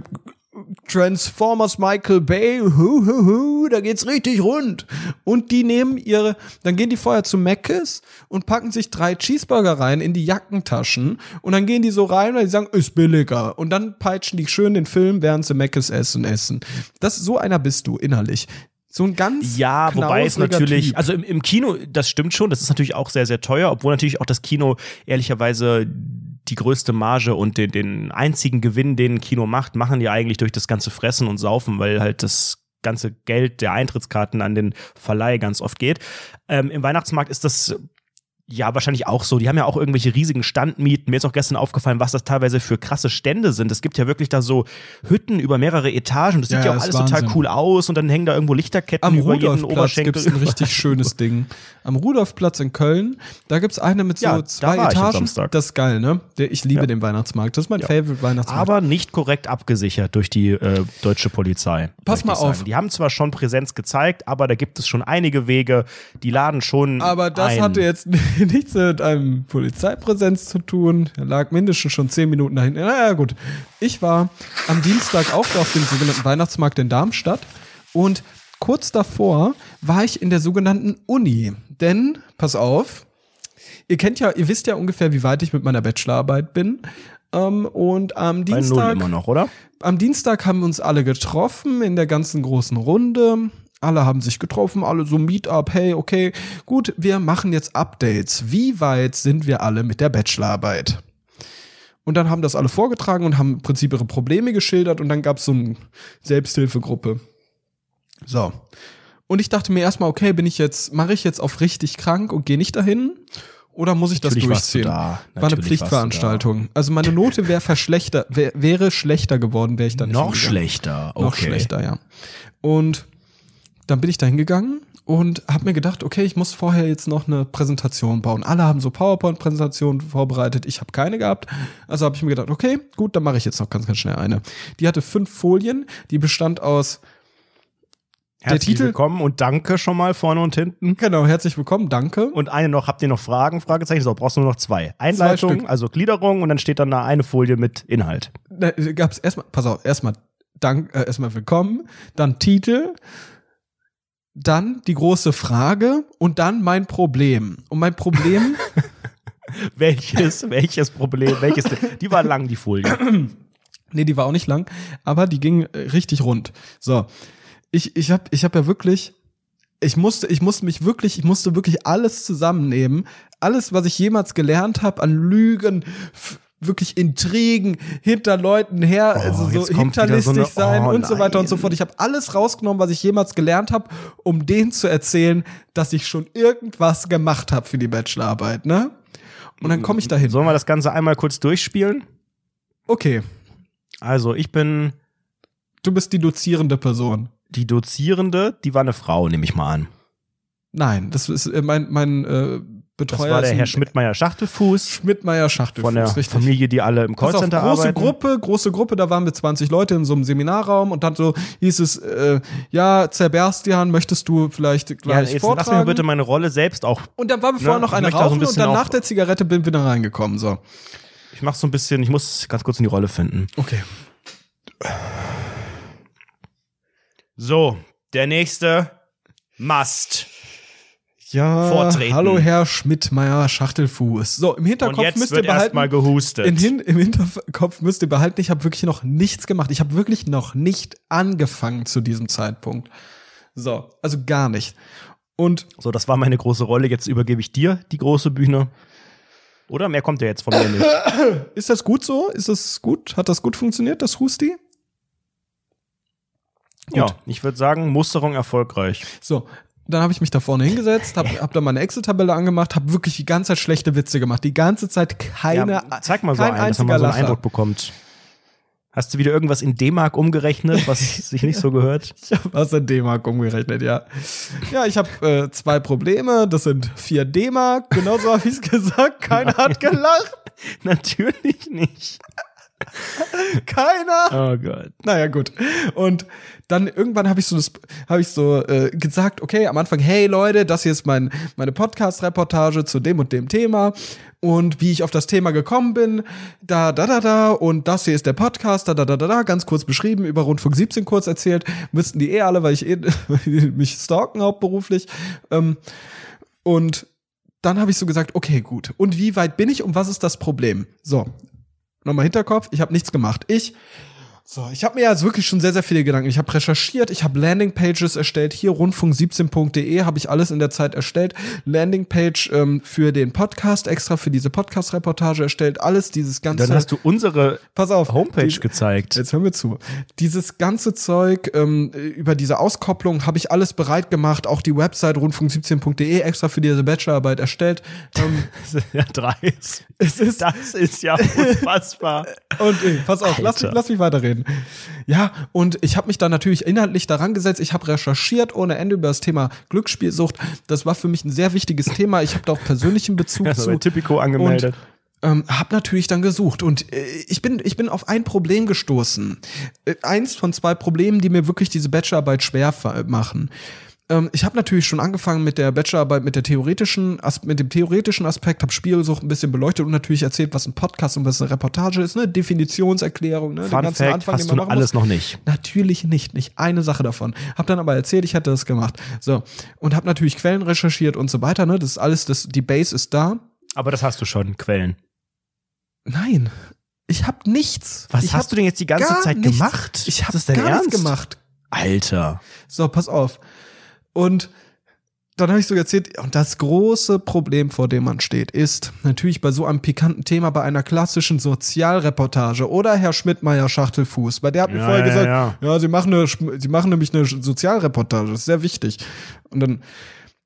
Transformers Michael Bay, hu, hu, hu, da geht's richtig rund. Und die nehmen ihre, dann gehen die vorher zu Mc's und packen sich drei Cheeseburger rein in die Jackentaschen und dann gehen die so rein, weil die sagen, ist billiger. Und dann peitschen die schön den Film, während sie Mc's essen, essen. Das, so einer bist du innerlich. So ein ganz Ja, wobei es natürlich, Typ. also im, im Kino, das stimmt schon, das ist natürlich auch sehr, sehr teuer, obwohl natürlich auch das Kino ehrlicherweise die größte Marge und den, den einzigen Gewinn, den ein Kino macht, machen die eigentlich durch das ganze Fressen und Saufen, weil halt das ganze Geld der Eintrittskarten an den Verleih ganz oft geht. Ähm, Im Weihnachtsmarkt ist das ja, wahrscheinlich auch so. Die haben ja auch irgendwelche riesigen Standmieten. Mir ist auch gestern aufgefallen, was das teilweise für krasse Stände sind. Es gibt ja wirklich da so Hütten über mehrere Etagen. Das sieht Ja, ja, auch alles total Wahnsinn. cool aus und dann hängen da irgendwo Lichterketten Am über jeden Oberschenkel. gibt's ein richtig schönes Ding. Am Rudolfplatz in Köln, da gibt's eine mit so Ja, zwei Etagen. Das ist geil, ne? Ich liebe Ja. den Weihnachtsmarkt. Das ist mein. Favorite Weihnachtsmarkt. aber nicht korrekt abgesichert durch die äh, deutsche Polizei. Pass mal auf. Die haben zwar schon Präsenz gezeigt, aber da gibt es schon einige Wege, die laden schon. Aber das ein. hatte jetzt nichts mit einem Polizeipräsenz zu tun. Er lag mindestens schon zehn Minuten dahin. Naja, gut. Ich war am Dienstag auch auf dem sogenannten Weihnachtsmarkt in Darmstadt und kurz davor war ich in der sogenannten Uni. Denn, pass auf, ihr kennt ja, ihr wisst ja ungefähr, wie weit ich mit meiner Bachelorarbeit bin. Ähm, und am Dienstag noch, am Dienstag haben wir uns alle getroffen in der ganzen großen Runde. Alle haben sich getroffen, alle so Meetup, hey, okay, gut, wir machen jetzt Updates. Wie weit sind wir alle mit der Bachelorarbeit? Und dann haben das alle vorgetragen und haben im Prinzip ihre Probleme geschildert und dann gab es so eine Selbsthilfegruppe. So. Und ich dachte mir erstmal, okay, bin ich jetzt, mache ich jetzt auf richtig krank und gehe nicht dahin? Oder muss ich das Natürlich du durchziehen? da. War eine du Pflichtveranstaltung. Also meine Note wäre verschlechter, wär, wäre schlechter geworden, wäre ich dann nicht Noch schlechter. Okay. Noch schlechter, ja. Und dann bin ich da hingegangen und habe mir gedacht, okay, ich muss vorher jetzt noch eine Präsentation bauen. Alle haben so PowerPoint-Präsentationen vorbereitet, ich habe keine gehabt. Also habe ich mir gedacht, okay, gut, dann mache ich jetzt noch ganz, ganz schnell eine. Die hatte fünf Folien, die bestand aus Herzlich Titel- willkommen und danke schon mal vorne und hinten. Genau, herzlich willkommen, danke. Und eine noch, habt ihr noch Fragen? Fragezeichen. So, brauchst du nur noch zwei. Einleitung, Stück. also Gliederung und dann steht dann da eine Folie mit Inhalt. Da gab's erstmal, pass auf, erstmal Dank, äh, erstmal willkommen, dann Titel, dann die große Frage und dann mein Problem. Und mein Problem, Welches, welches Problem, welches, die war lang, die Folie. nee, die war auch nicht lang, aber die ging äh, richtig rund. So, ich, ich habe ich hab ja wirklich, ich musste, ich musste mich wirklich, ich musste wirklich alles zusammennehmen, alles, was ich jemals gelernt habe an Lügen, wirklich Intrigen hinter Leuten her, also so Oh, wieder so hinterlistig eine- sein oh, und so weiter und so nein. fort. Ich habe alles rausgenommen, was ich jemals gelernt habe, um denen zu erzählen, dass ich schon irgendwas gemacht habe für die Bachelorarbeit, ne? Und dann komme ich dahin. Sollen wir das Ganze einmal kurz durchspielen? Okay, Also, ich bin du bist die dozierende Person. die Dozierende, die war eine Frau, nehme ich mal an. Nein, das ist äh, mein, mein äh, Das Betreuer. war der Herr Schmidtmeier-Schachtelfuß Schmidtmeier Schachtelfuß, von der richtig. Familie, die alle im Pass auf, Callcenter große arbeiten. Gruppe, große Gruppe, da waren wir 20 Leute in so einem Seminarraum und dann so hieß es, äh, ja, Zerberstian, möchtest du vielleicht Ja, gleich jetzt vortragen? lass mir bitte meine Rolle selbst auch. und dann waren wir vorher Ja, noch eine da so ein rauchen und dann nach der Zigarette bin wir da reingekommen, so. Ich mach so ein bisschen, ich muss ganz kurz in die Rolle finden. Okay. So, der nächste Must. Ja, Vortreten. hallo Herr Schmidtmeier Schachtelfuß. So, im Hinterkopf müsst ihr behalten. erstmal gehustet. In hin, Im Hinterkopf müsst ihr behalten, ich habe wirklich noch nichts gemacht. Ich habe wirklich noch nicht angefangen zu diesem Zeitpunkt. So, also gar nicht. Und so, das war meine große Rolle. Jetzt übergebe ich dir die große Bühne. Oder mehr kommt ja jetzt von mir nicht. ist das gut so? Ist das gut? Hat das gut funktioniert, das Husti? Ja, ich würde sagen, Musterung erfolgreich. So, dann habe ich mich da vorne hingesetzt, habe hab da meine Excel-Tabelle angemacht, habe wirklich die ganze Zeit schlechte Witze gemacht. Die ganze Zeit keine, ja, zeig mal so einen, dass man mal so einen Lacher. Eindruck bekommt. Hast du wieder irgendwas in D-Mark umgerechnet, was sich nicht so gehört? Ich habe was in D-Mark umgerechnet, ja. Ja, ich habe äh, zwei Probleme. Das sind vier D-Mark. Genauso habe ich es gesagt. Keiner hat gelacht. Natürlich nicht. Keiner. Oh Gott. Naja, gut. Und dann irgendwann habe ich so das, habe ich so äh, gesagt, okay, am Anfang, hey Leute, das hier ist mein, meine Podcast-Reportage zu dem und dem Thema und wie ich auf das Thema gekommen bin, da, da, da, da, und das hier ist der Podcast, da, da, da, da, da, ganz kurz beschrieben, über Rundfunk 17 kurz erzählt, müssten die eh alle, weil ich eh mich stalken hauptberuflich. Ähm, und dann habe ich so gesagt, okay, gut. Und wie weit bin ich und was ist das Problem? So, nochmal Hinterkopf, ich habe nichts gemacht. Ich so, ich habe mir jetzt wirklich schon sehr, sehr viele Gedanken. Ich habe recherchiert, ich habe Landingpages erstellt. Hier rundfunk17.de habe ich alles in der Zeit erstellt. Landingpage ähm, für den Podcast, extra für diese Podcast-Reportage erstellt. Alles dieses ganze. Dann hast du unsere pass auf, Homepage die- gezeigt. Jetzt hören wir zu. Dieses ganze Zeug ähm, über diese Auskopplung habe ich alles bereit gemacht. Auch die Website rundfunk17.de extra für diese Bachelorarbeit erstellt. Ähm, Ja, dreist. es ist Das ist ja unfassbar. Und ey, pass auf, lass mich, lass mich weiterreden. Ja, und ich habe mich da natürlich inhaltlich daran gesetzt. Ich habe recherchiert ohne Ende über das Thema Glücksspielsucht. Das war für mich ein sehr wichtiges Thema. Ich habe da auch persönlichen Bezug Also zu. Typico angemeldet. Ähm, hab natürlich dann gesucht und äh, ich bin ich bin auf ein Problem gestoßen. Äh, eins von zwei Problemen, die mir wirklich diese Bachelorarbeit schwer machen. Ähm, ich habe natürlich schon angefangen mit der Bachelorarbeit, mit der theoretischen, mit dem theoretischen Aspekt, habe Spielsucht ein bisschen beleuchtet und natürlich erzählt, was ein Podcast und was eine Reportage ist, ne, Definitionserklärung, ne, den Fun ganzen Fact, Anfang, hast den du man noch machen alles muss. noch nicht. Natürlich nicht, nicht eine Sache davon. Hab dann aber erzählt, ich hätte das gemacht. So und habe natürlich Quellen recherchiert und so weiter. Ne, das ist alles, das die Base ist da. Aber das hast du schon, Quellen. Nein, ich habe nichts. Was ich hast du denn jetzt die ganze Zeit nichts. gemacht? Ich habe gar nichts Ernst? gemacht. Alter. So, pass auf. Und dann habe ich so erzählt, und das große Problem, vor dem man steht, ist natürlich bei so einem pikanten Thema, bei einer klassischen Sozialreportage oder Herr Schmidtmeier Schachtelfuß, bei der hat mir Ja, vorher ja, gesagt, ja. ja, sie machen eine, sie machen nämlich eine Sozialreportage, das ist sehr wichtig. Und dann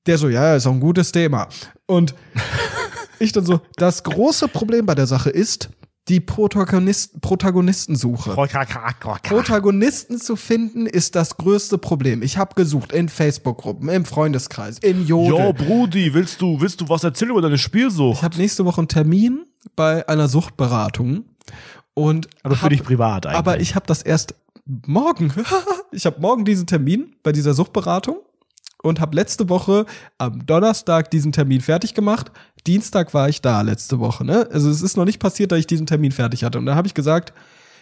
der so, ja, ist auch ein gutes Thema. Und ich dann so, das große Problem bei der Sache ist, die Protagonist Protagonistensuche. Protagonisten zu finden ist das größte Problem. Ich habe gesucht in Facebook-Gruppen, im Freundeskreis, in Jodel. Jo, Brudi, willst du, willst du was erzählen über deine Spielsucht? Ich habe nächste Woche einen Termin bei einer Suchtberatung und Also für hab- dich privat eigentlich. aber ich habe das erst morgen. ich habe morgen diesen Termin bei dieser Suchtberatung und habe letzte Woche am Donnerstag diesen Termin fertig gemacht. Dienstag war ich da letzte Woche. Ne? Also es ist noch nicht passiert, dass ich diesen Termin fertig hatte. Und da habe ich gesagt,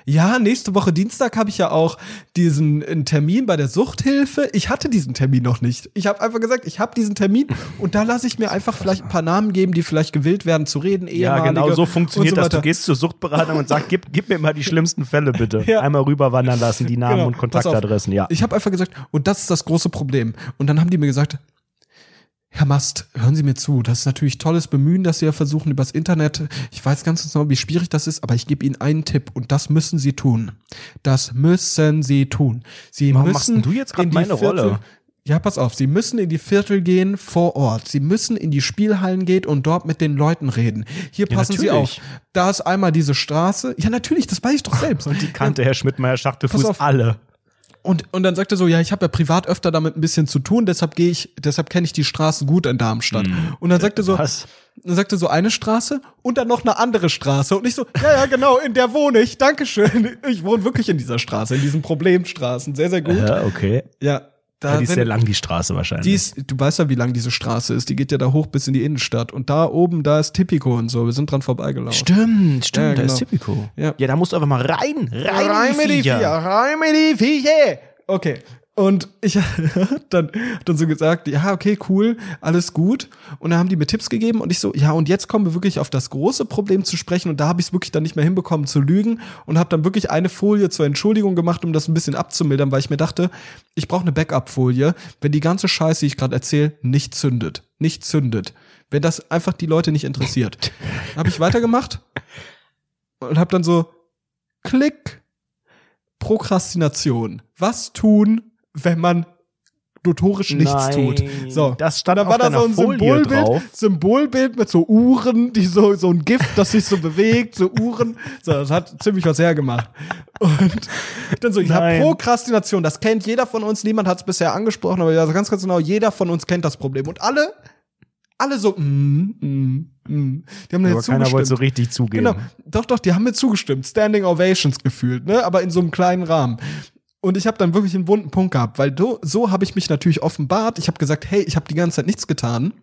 ja, nächste Woche Dienstag habe ich ja auch diesen Termin bei der Suchthilfe. Ich hatte diesen Termin noch nicht. Ich habe einfach gesagt, ich habe diesen Termin und da lasse ich mir einfach vielleicht ein paar Namen geben, die vielleicht gewählt werden zu reden. ja, genau so funktioniert so das. Du gehst zur Suchtberatung und sagst, gib, gib mir mal die schlimmsten Fälle bitte. Ja. Einmal rüberwandern lassen, die Namen Genau, und. Kontaktadressen, ja. Ich habe einfach gesagt, und das ist das große Problem. Und dann haben die mir gesagt, Herr Mast, hören Sie mir zu. Das ist natürlich tolles Bemühen, dass Sie ja versuchen übers Internet. Ich weiß ganz genau, wie schwierig das ist, aber ich gebe Ihnen einen Tipp und das müssen Sie tun. Das müssen Sie tun. Sie Warum müssen machst du jetzt die meine Rolle? Ja, pass auf, Sie müssen in die Viertel gehen vor Ort. Sie müssen in die Spielhallen gehen und dort mit den Leuten reden. Hier Ja, passen Sie auf. natürlich. Da ist einmal diese Straße. Ja, natürlich, das weiß ich doch selbst. Und die kannte Herr Schmidtmeier Schachtelfuß auf. alle. Und, und dann sagt er so, ja, ich habe ja privat öfter damit ein bisschen zu tun, deshalb gehe ich, deshalb kenne ich die Straßen gut in Darmstadt. Und dann sagt er so, Was? dann sagt er so eine Straße und dann noch eine andere Straße. Und ich so, ja, ja, genau, in der wohne ich. Dankeschön. Ich wohne wirklich in dieser Straße, in diesen Problemstraßen. Sehr, sehr gut. Ja, okay. Ja, da Ja, die ist wenn- sehr lang, die Straße wahrscheinlich. die ist, du weißt ja, wie lang diese Straße ist. Die geht ja da hoch bis in die Innenstadt. Und da oben, da ist Tipico und so. Wir sind dran vorbeigelaufen. Stimmt, stimmt, Ja, da ist genau. Tipico. Ja. ja, da musst du einfach mal rein, rein, in die Viecher. rein mit die Viecher. Okay. Und ich dann, dann so gesagt, ja, okay, cool, alles gut. Und dann haben die mir Tipps gegeben und ich so, ja, und jetzt kommen wir wirklich auf das große Problem zu sprechen. Und da habe ich es wirklich dann nicht mehr hinbekommen zu lügen und habe dann wirklich eine Folie zur Entschuldigung gemacht, um das ein bisschen abzumildern, weil ich mir dachte, ich brauche eine Backup-Folie, wenn die ganze Scheiße, die ich gerade erzähle, nicht zündet. Nicht zündet. Wenn das einfach die Leute nicht interessiert. habe ich weitergemacht und habe dann so, klick, Prokrastination. Was tun, wenn man notorisch nichts Nein, tut? So. das stand dann war da so ein Folie Symbolbild, drauf. Symbolbild mit so Uhren, die so, so ein Gift, das sich so bewegt, so Uhren. So, das hat ziemlich was hergemacht. Und dann so, ja, Nein. Prokrastination, das kennt jeder von uns, niemand hat es bisher angesprochen, aber ja, ganz, ganz genau, jeder von uns kennt das Problem. Und alle, alle so, mm, mm, mm. Die haben mir Aber jetzt keiner wollte zugestimmt. so richtig zugeben. Genau. Doch, doch, die haben mir zugestimmt. Standing Ovations gefühlt, ne? Aber in so einem kleinen Rahmen. Und ich habe dann wirklich einen wunden Punkt gehabt, weil do, so habe ich mich natürlich offenbart. Ich habe gesagt, hey, ich habe die ganze Zeit nichts getan,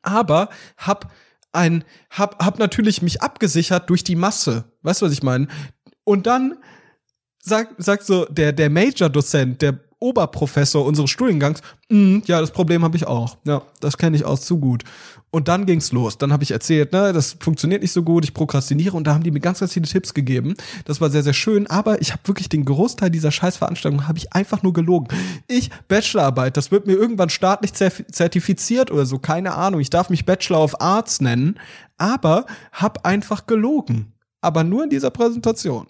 aber hab ein hab hab natürlich mich abgesichert durch die Masse. Weißt du, was ich meine? Und dann sagt sagt so der der Major Dozent, der Oberprofessor unseres Studiengangs, "Mm, ja, das Problem habe ich auch. Ja, das kenne ich aus zu gut. Und dann ging's los. Dann habe ich erzählt, ne, das funktioniert nicht so gut, ich prokrastiniere und da haben die mir ganz, ganz viele Tipps gegeben. Das war sehr, sehr schön, aber ich habe wirklich den Großteil dieser Scheißveranstaltung habe ich einfach nur gelogen. Ich, Bachelorarbeit, das wird mir irgendwann staatlich zertifiziert oder so, keine Ahnung. Ich darf mich Bachelor of Arts nennen, aber hab einfach gelogen. Aber nur in dieser Präsentation.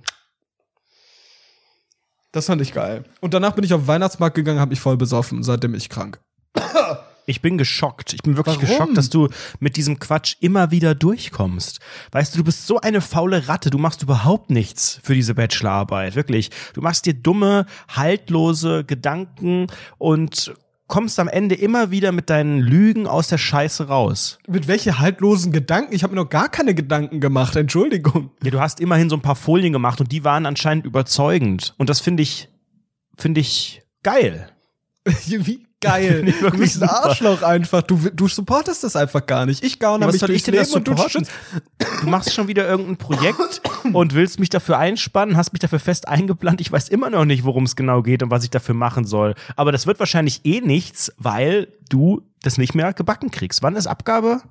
Das fand ich geil. Und danach bin ich auf den Weihnachtsmarkt gegangen, habe mich voll besoffen. Seitdem bin ich krank. Ich bin geschockt. Ich bin wirklich Warum? geschockt, dass du mit diesem Quatsch immer wieder durchkommst. Weißt du, du bist so eine faule Ratte. Du machst überhaupt nichts für diese Bachelorarbeit. Wirklich. Du machst dir dumme, haltlose Gedanken und kommst am Ende immer wieder mit deinen Lügen aus der Scheiße raus. Mit welche haltlosen Gedanken? Ich habe mir noch gar keine Gedanken gemacht. Entschuldigung. Ja, du hast immerhin so ein paar Folien gemacht und die waren anscheinend überzeugend. Und das finde ich, finde ich geil. Wie geil. Du bist ein. Arschloch einfach. Du, du supportest das einfach gar nicht. Ich gaune Ja, was mich soll ich denn das du. Du machst schon wieder irgendein Projekt und willst mich dafür einspannen, hast mich dafür fest eingeplant. Ich weiß immer noch nicht, worum es genau geht und was ich dafür machen soll. Aber das wird wahrscheinlich eh nichts, weil du das nicht mehr gebacken kriegst. Wann ist Abgabe?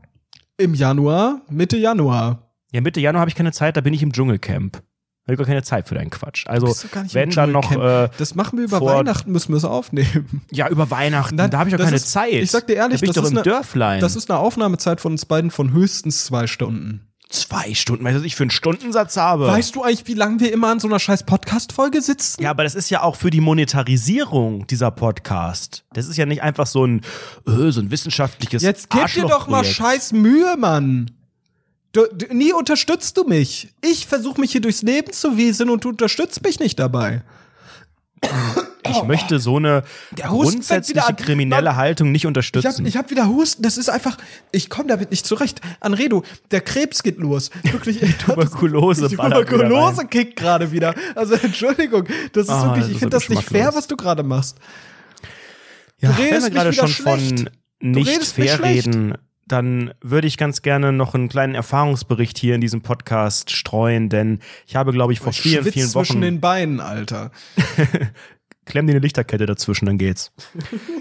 Im Januar, Mitte Januar. Ja, Mitte Januar habe ich keine Zeit, da bin ich im Dschungelcamp. Habe ich gar keine Zeit für deinen Quatsch. Also, wenn dann noch, äh, Das machen wir über Weihnachten, müssen wir es aufnehmen. ja, über Weihnachten, Nein, da habe ich das keine ist- Zeit. ich sag dir ehrlich, da bin ich das doch ist im eine- Dörflein. Das ist eine Aufnahmezeit von uns beiden von höchstens zwei Stunden. zwei Stunden, weißt du, was ich für einen Stundensatz habe. Weißt du eigentlich, wie lange wir immer an so einer scheiß Podcast-Folge sitzen? Ja, aber das ist ja auch für die Monetarisierung dieser Podcast. Das ist ja nicht einfach so ein, äh, so ein wissenschaftliches Jetzt gib dir doch mal scheiß Mühe, Mann. Du, du, nie unterstützt du mich. Ich versuche mich hier durchs Leben zu wiesen und du unterstützt mich nicht dabei. Ich möchte so eine Der Husten fängt grundsätzliche an. kriminelle Haltung nicht Ich unterstützen. ich hab wieder Husten. Das ist einfach. Ich komme damit nicht zurecht. Anredo, der Krebs geht los. Wirklich. Tuberkulose wieder Tuberkulose rein. kickt gerade wieder. Also Entschuldigung, das ist Ah, wirklich. Ich finde das nicht fair, was du gerade machst. ja, redest wenn wir gerade wieder schon schlecht. von Du nicht redest fair schlecht. reden, dann würde ich ganz gerne noch einen kleinen Erfahrungsbericht hier in diesem Podcast streuen, denn ich habe, glaube ich, vor vielen, Schwitz vielen zwischen Wochen den Beinen, Alter. Klemm dir eine Lichterkette dazwischen, dann geht's.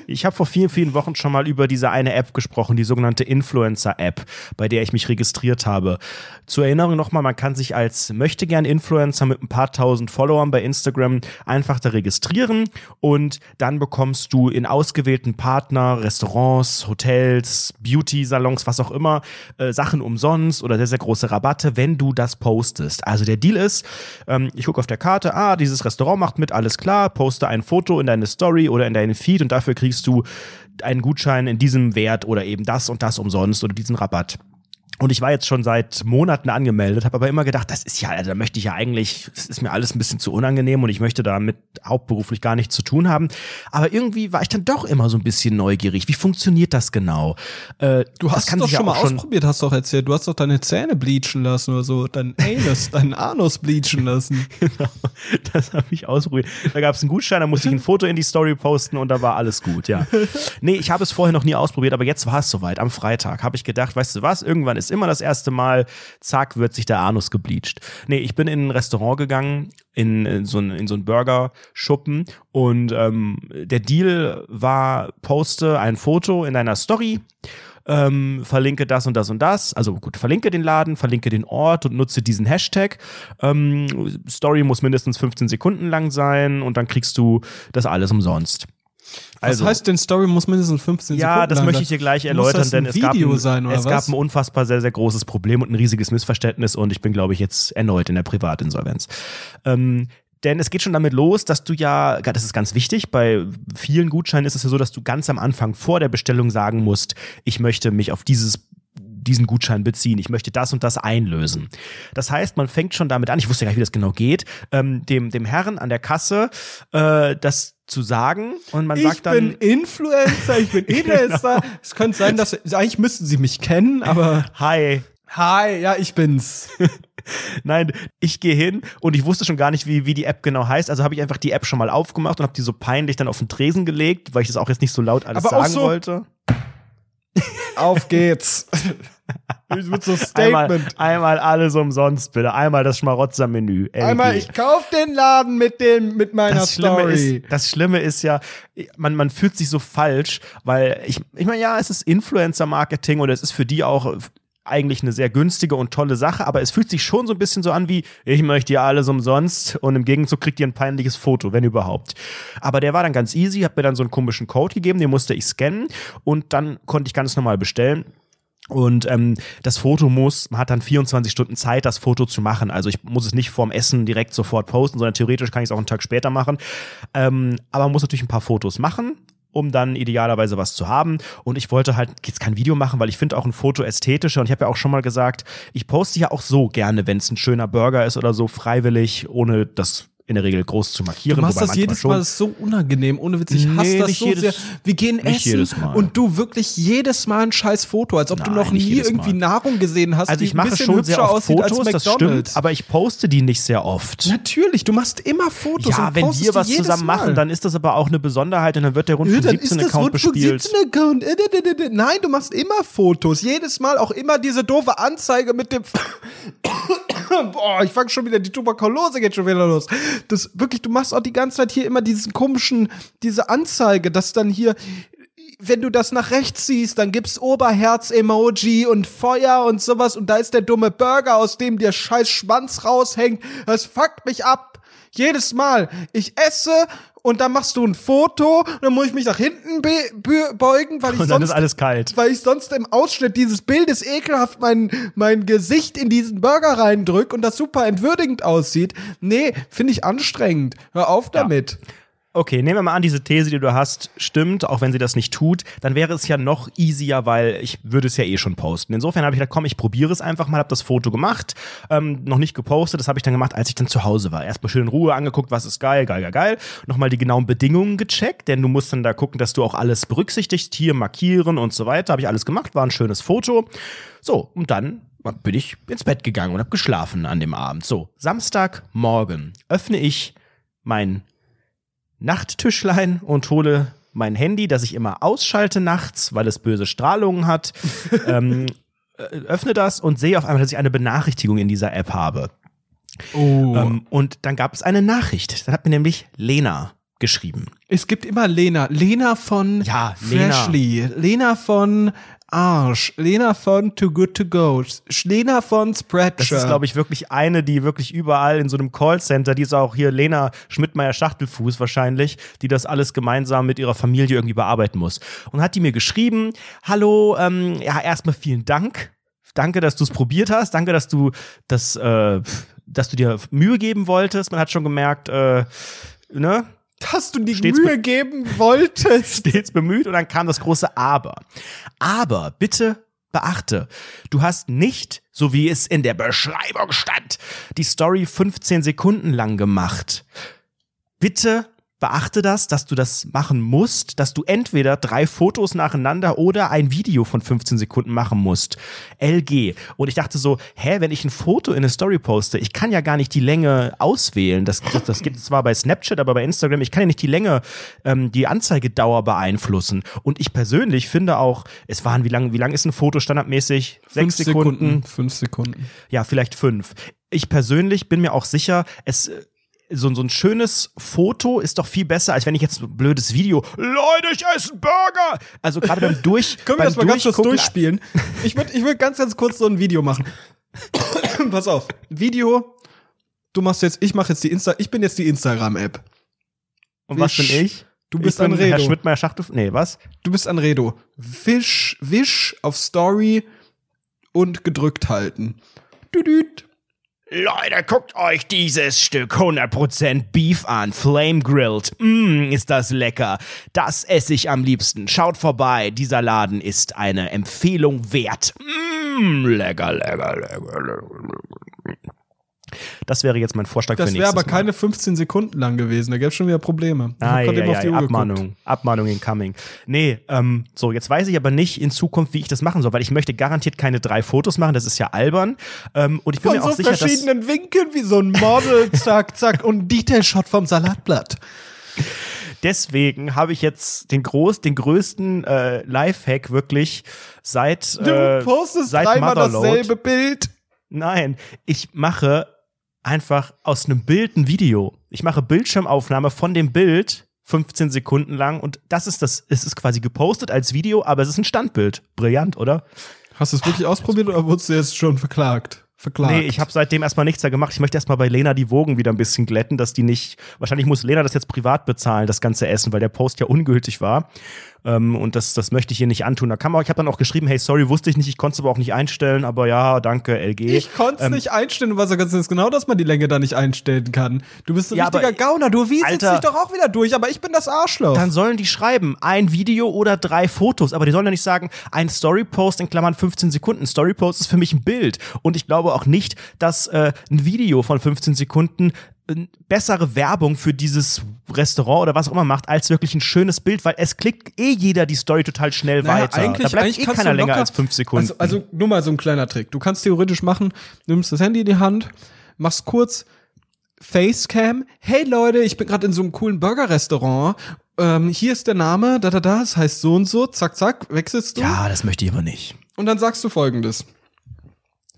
Ich habe vor vielen, vielen Wochen schon mal über diese eine App gesprochen, die sogenannte Influencer-App, bei der ich mich registriert habe. Zur Erinnerung nochmal, man kann sich als möchte gern Influencer mit ein paar tausend Followern bei Instagram einfach da registrieren und dann bekommst du in ausgewählten Partner, Restaurants, Hotels, Beauty-Salons, was auch immer, äh, Sachen umsonst oder sehr, sehr große Rabatte, wenn du das postest. Also der Deal ist, ähm, ich gucke auf der Karte, ah, dieses Restaurant macht mit, alles klar, poste ein Foto in deine Story oder in deinen Feed und dafür kriegst du einen Gutschein in diesem Wert oder eben das und das umsonst oder diesen Rabatt. Und ich war jetzt schon seit Monaten angemeldet, habe aber immer gedacht, das ist ja, also da möchte ich ja eigentlich, das ist mir alles ein bisschen zu unangenehm und ich möchte damit hauptberuflich gar nichts zu tun haben. Aber irgendwie war ich dann doch immer so ein bisschen neugierig. Wie funktioniert das genau? Äh, Du hast kann doch sich ja schon mal schon ausprobiert, hast doch erzählt. Du hast doch deine Zähne bleachen lassen oder so, dein Anus, deinen Anus bleachen lassen. Genau, das habe ich ausprobiert. Da gab es einen Gutschein, da musste ich ein Foto in die Story posten und da war alles gut, ja. Nee, ich habe es vorher noch nie ausprobiert, aber jetzt war es soweit. Am Freitag habe ich gedacht, weißt du was, irgendwann ist immer das erste Mal, zack, wird sich der Anus gebleached. Nee, ich bin in ein Restaurant gegangen, in, in so ein, in so Burger-Schuppen und ähm, der Deal war, poste ein Foto in deiner Story ähm, verlinke das und das und das. Also gut, verlinke den Laden, verlinke den Ort und nutze diesen Hashtag. Ähm, Story muss mindestens 15 Sekunden lang sein und dann kriegst du das alles umsonst. Was heißt denn, Story muss mindestens 15 Sekunden ja, das möchte ich dir gleich erläutern, denn es, gab ein, sein, es gab ein unfassbar sehr, sehr großes Problem und ein riesiges Missverständnis und ich bin, glaube ich, jetzt erneut in der Privatinsolvenz. Ähm, denn es geht schon damit los, dass du ja, das ist ganz wichtig, bei vielen Gutscheinen ist es ja so, dass du ganz am Anfang vor der Bestellung sagen musst, ich möchte mich auf dieses diesen Gutschein beziehen, ich möchte das und das einlösen. Das heißt, man fängt schon damit an, ich wusste gar nicht, wie das genau geht, ähm, dem, dem Herrn an der Kasse äh, das zu sagen und man ich sagt dann, bin Influencer, ich bin Influencer. Es könnte sein, dass eigentlich müssten sie mich kennen, aber hi, hi, ja, ich bin's. Nein, ich gehe hin und ich wusste schon gar nicht, wie, wie die App genau heißt. Also habe ich einfach die App schon mal aufgemacht und habe die so peinlich dann auf den Tresen gelegt, weil ich das auch jetzt nicht so laut alles Aber sagen so- wollte. Auf geht's. Mit so Einmal, Statement. einmal alles umsonst, bitte. Einmal das Schmarotzer-Menü. Einmal, ich kauf den Laden mit dem, mit meiner das Schlimme, Story. ist, das Schlimme ist ja, man, man fühlt sich so falsch, weil ich, ich meine, ja, es ist Influencer-Marketing und es ist für die auch eigentlich eine sehr günstige und tolle Sache, aber es fühlt sich schon so ein bisschen so an wie, ich möchte ja alles umsonst und im Gegenzug kriegt ihr ein peinliches Foto, wenn überhaupt. Aber der war dann ganz easy, hat mir dann so einen komischen Code gegeben, den musste ich scannen und dann konnte ich ganz normal bestellen. Und ähm, das Foto muss, man hat dann 24 Stunden Zeit, das Foto zu machen. Also ich muss es nicht vorm Essen direkt sofort posten, sondern theoretisch kann ich es auch einen Tag später machen. Ähm, aber man muss natürlich ein paar Fotos machen um dann idealerweise was zu haben. Und ich wollte halt jetzt kein Video machen, weil ich finde auch ein Foto ästhetischer. Und ich habe ja auch schon mal gesagt, ich poste ja auch so gerne, wenn es ein schöner Burger ist oder so, freiwillig, ohne das in der Regel groß zu markieren. Du machst das jedes schon. Mal, das ist so unangenehm. Ohne Witz, ich Nee, hasse das so jedes- sehr. Wir gehen essen und du wirklich jedes Mal ein scheiß Foto, als ob du Nein, noch nicht nie irgendwie. Nahrung gesehen hast, Also die ich ein mache bisschen schon sehr oft aussieht Fotos, als das stimmt, aber ich poste die nicht sehr oft. Natürlich, du machst immer Fotos. Ja, und wenn wir was zusammen Mal. machen, dann ist das aber auch eine Besonderheit und dann wird der Rundfunk Ja, dann 17 ist das Account Rundfunk bespielt. 17 Account. Nein, du machst immer Fotos. Jedes Mal auch immer diese doofe Anzeige mit dem. Boah, ich fange schon wieder, die Tuberkulose geht schon wieder los. Das wirklich, du machst auch die ganze Zeit hier immer diesen komischen, diese Anzeige, dass dann hier, wenn du das nach rechts siehst, dann gibt's Oberherz-Emoji und Feuer und sowas und da ist der dumme Burger, aus dem der scheiß Schwanz raushängt. Das fuckt mich ab. Jedes Mal. Ich esse und dann machst du ein Foto und dann muss ich mich nach hinten be be beugen, weil ich Und dann ist sonst alles kalt. weil ich sonst im Ausschnitt dieses Bildes ekelhaft mein, mein Gesicht in diesen Burger reindrück und das super entwürdigend aussieht. Nee, finde ich anstrengend. Hör auf damit. Okay, nehmen wir mal an, diese These, die du hast, stimmt, auch wenn sie das nicht tut, dann wäre es ja noch easier, weil ich würde es ja eh schon posten. Insofern habe ich gedacht, komm, ich probiere es einfach mal, habe das Foto gemacht, ähm, noch nicht gepostet, das habe ich dann gemacht, als ich dann zu Hause war. Erstmal schön in Ruhe angeguckt, was ist geil, geil, geil, geil. Nochmal die genauen Bedingungen gecheckt, denn du musst dann da gucken, dass du auch alles berücksichtigst, hier markieren und so weiter. Habe ich alles gemacht, war ein schönes Foto. So, und dann bin ich ins Bett gegangen und habe geschlafen an dem Abend. So, Samstagmorgen öffne ich mein Nachttischlein und hole mein Handy, das ich immer ausschalte nachts, weil es böse Strahlungen hat. ähm, äh, öffne das und sehe auf einmal, dass ich eine Benachrichtigung in dieser App habe. Oh. Ähm, und dann gab es eine Nachricht. Dann hat mir nämlich Lena geschrieben. es gibt immer Lena. Lena von Ja, Lena. Freshly. Lena von Arsch. Lena von Too Good To Go. Lena von Spreadshirt. Das ist, glaube ich, wirklich eine, die wirklich überall in so einem Callcenter, die ist auch hier Lena Schmidtmeier-Schachtelfuß wahrscheinlich, die das alles gemeinsam mit ihrer Familie irgendwie bearbeiten muss. Und hat die mir geschrieben, hallo, ähm, ja, erstmal vielen Dank. Danke, dass du es probiert hast. Danke, dass du das, äh, dass du dir Mühe geben wolltest. Man hat schon gemerkt, äh, ne, dass du die Stets Mühe geben wolltest. stets bemüht und dann kam das große Aber. Aber bitte beachte, du hast nicht, so wie es in der Beschreibung stand, die Story 15 Sekunden lang gemacht. Bitte beachte das, dass du das machen musst, dass du entweder drei Fotos nacheinander oder ein Video von 15 Sekunden machen musst. LG. Und ich dachte so, hä, wenn ich ein Foto in eine Story poste, ich kann ja gar nicht die Länge auswählen. Das, das, das gibt es zwar bei Snapchat, aber bei Instagram, ich kann ja nicht die Länge, ähm, die Anzeigedauer beeinflussen. Und ich persönlich finde auch, es waren, wie lang, wie lang ist ein Foto standardmäßig? Sechs Sekunden. Fünf Sekunden. Ja, vielleicht fünf. Ich persönlich bin mir auch sicher, es so, so ein schönes Foto ist doch viel besser, als wenn ich jetzt ein blödes Video. Leute, ich esse einen Burger! Also gerade beim Durch. Können wir das mal ganz kurz durchspielen? Ich würde ich würd ganz, ganz kurz so ein Video machen. Pass auf. Video. Du machst jetzt, ich mache jetzt die Insta, ich bin jetzt die Instagram-App. Und was bin ich? Du bist ich bin Herr Anredo. Schmidtmeier Schachtel. Nee, was? Du bist Anredo. Wisch, wisch auf Story und gedrückt halten. Düdüt. Leute, guckt euch dieses Stück 100% Beef an, Flame Grilled. Mmm, ist das lecker. Das esse ich am liebsten. Schaut vorbei, dieser Laden ist eine Empfehlung wert. Mmm, lecker, lecker, lecker, lecker. Das wäre jetzt mein Vorschlag Das für wäre nächstes aber keine 15 Sekunden lang gewesen. Da gäbe es schon wieder Probleme. Ich Ah, ja, ja, die Uhr geguckt. Abmahnung. Abmahnung incoming. Nee, ähm, so, jetzt weiß ich aber nicht in Zukunft, wie ich das machen soll, weil ich möchte garantiert keine drei Fotos machen, das ist ja albern. Ähm, und ich bin Von mir auch so sicher, dass. verschiedenen Winkeln wie so ein Model, zack, zack, und ein Detailshot vom Salatblatt. Deswegen habe ich jetzt den groß, den größten äh, Lifehack wirklich seit Du äh, postest seit dreimal Motherload. dasselbe Bild. Nein, ich mache einfach aus einem Bild ein Video. Ich mache Bildschirmaufnahme von dem Bild 15 Sekunden lang und das ist das, es ist quasi gepostet als Video, aber es ist ein Standbild. Brillant, oder? Hast du es wirklich ausprobiert oder wurdest du jetzt schon verklagt? Verklagt. Nee, ich habe seitdem erstmal nichts da gemacht. Ich möchte erstmal bei Lena die Wogen wieder ein bisschen glätten, dass die nicht. Wahrscheinlich muss Lena das jetzt privat bezahlen, das ganze Essen, weil der Post ja ungültig war. Ähm, und das, das möchte ich ihr nicht antun. Da kann man, ich habe dann auch geschrieben, hey, sorry, wusste ich nicht, ich konnte es aber auch nicht einstellen, aber ja, danke, LG. Ich konnte es Ähm, nicht einstellen. Du weißt ja ganz genau, dass man die Länge da nicht einstellen kann. Du bist ein Ja, richtiger aber- Gauner. Du wieselst dich doch auch wieder durch, aber ich bin das Arschloch. Dann sollen die schreiben, ein Video oder drei Fotos. Aber die sollen ja nicht sagen, ein Storypost in Klammern 15 Sekunden. Storypost ist für mich ein Bild. Und ich glaube auch nicht, dass äh, ein Video von 15 Sekunden bessere Werbung für dieses Restaurant oder was auch immer macht, als wirklich ein schönes Bild, weil es klickt eh jeder die Story total schnell Naja, weiter. Eigentlich, da bleibt eigentlich eh keiner du länger locker- als fünf Sekunden. Also, also nur mal so ein kleiner Trick. Du kannst theoretisch machen, nimmst das Handy in die Hand, machst kurz Facecam. Hey Leute, ich bin gerade in so einem coolen Burger-Restaurant. Ähm, hier ist der Name, da da da, das heißt so und so, zack zack, wechselst du. ja, das möchte ich aber nicht. Und dann sagst du folgendes.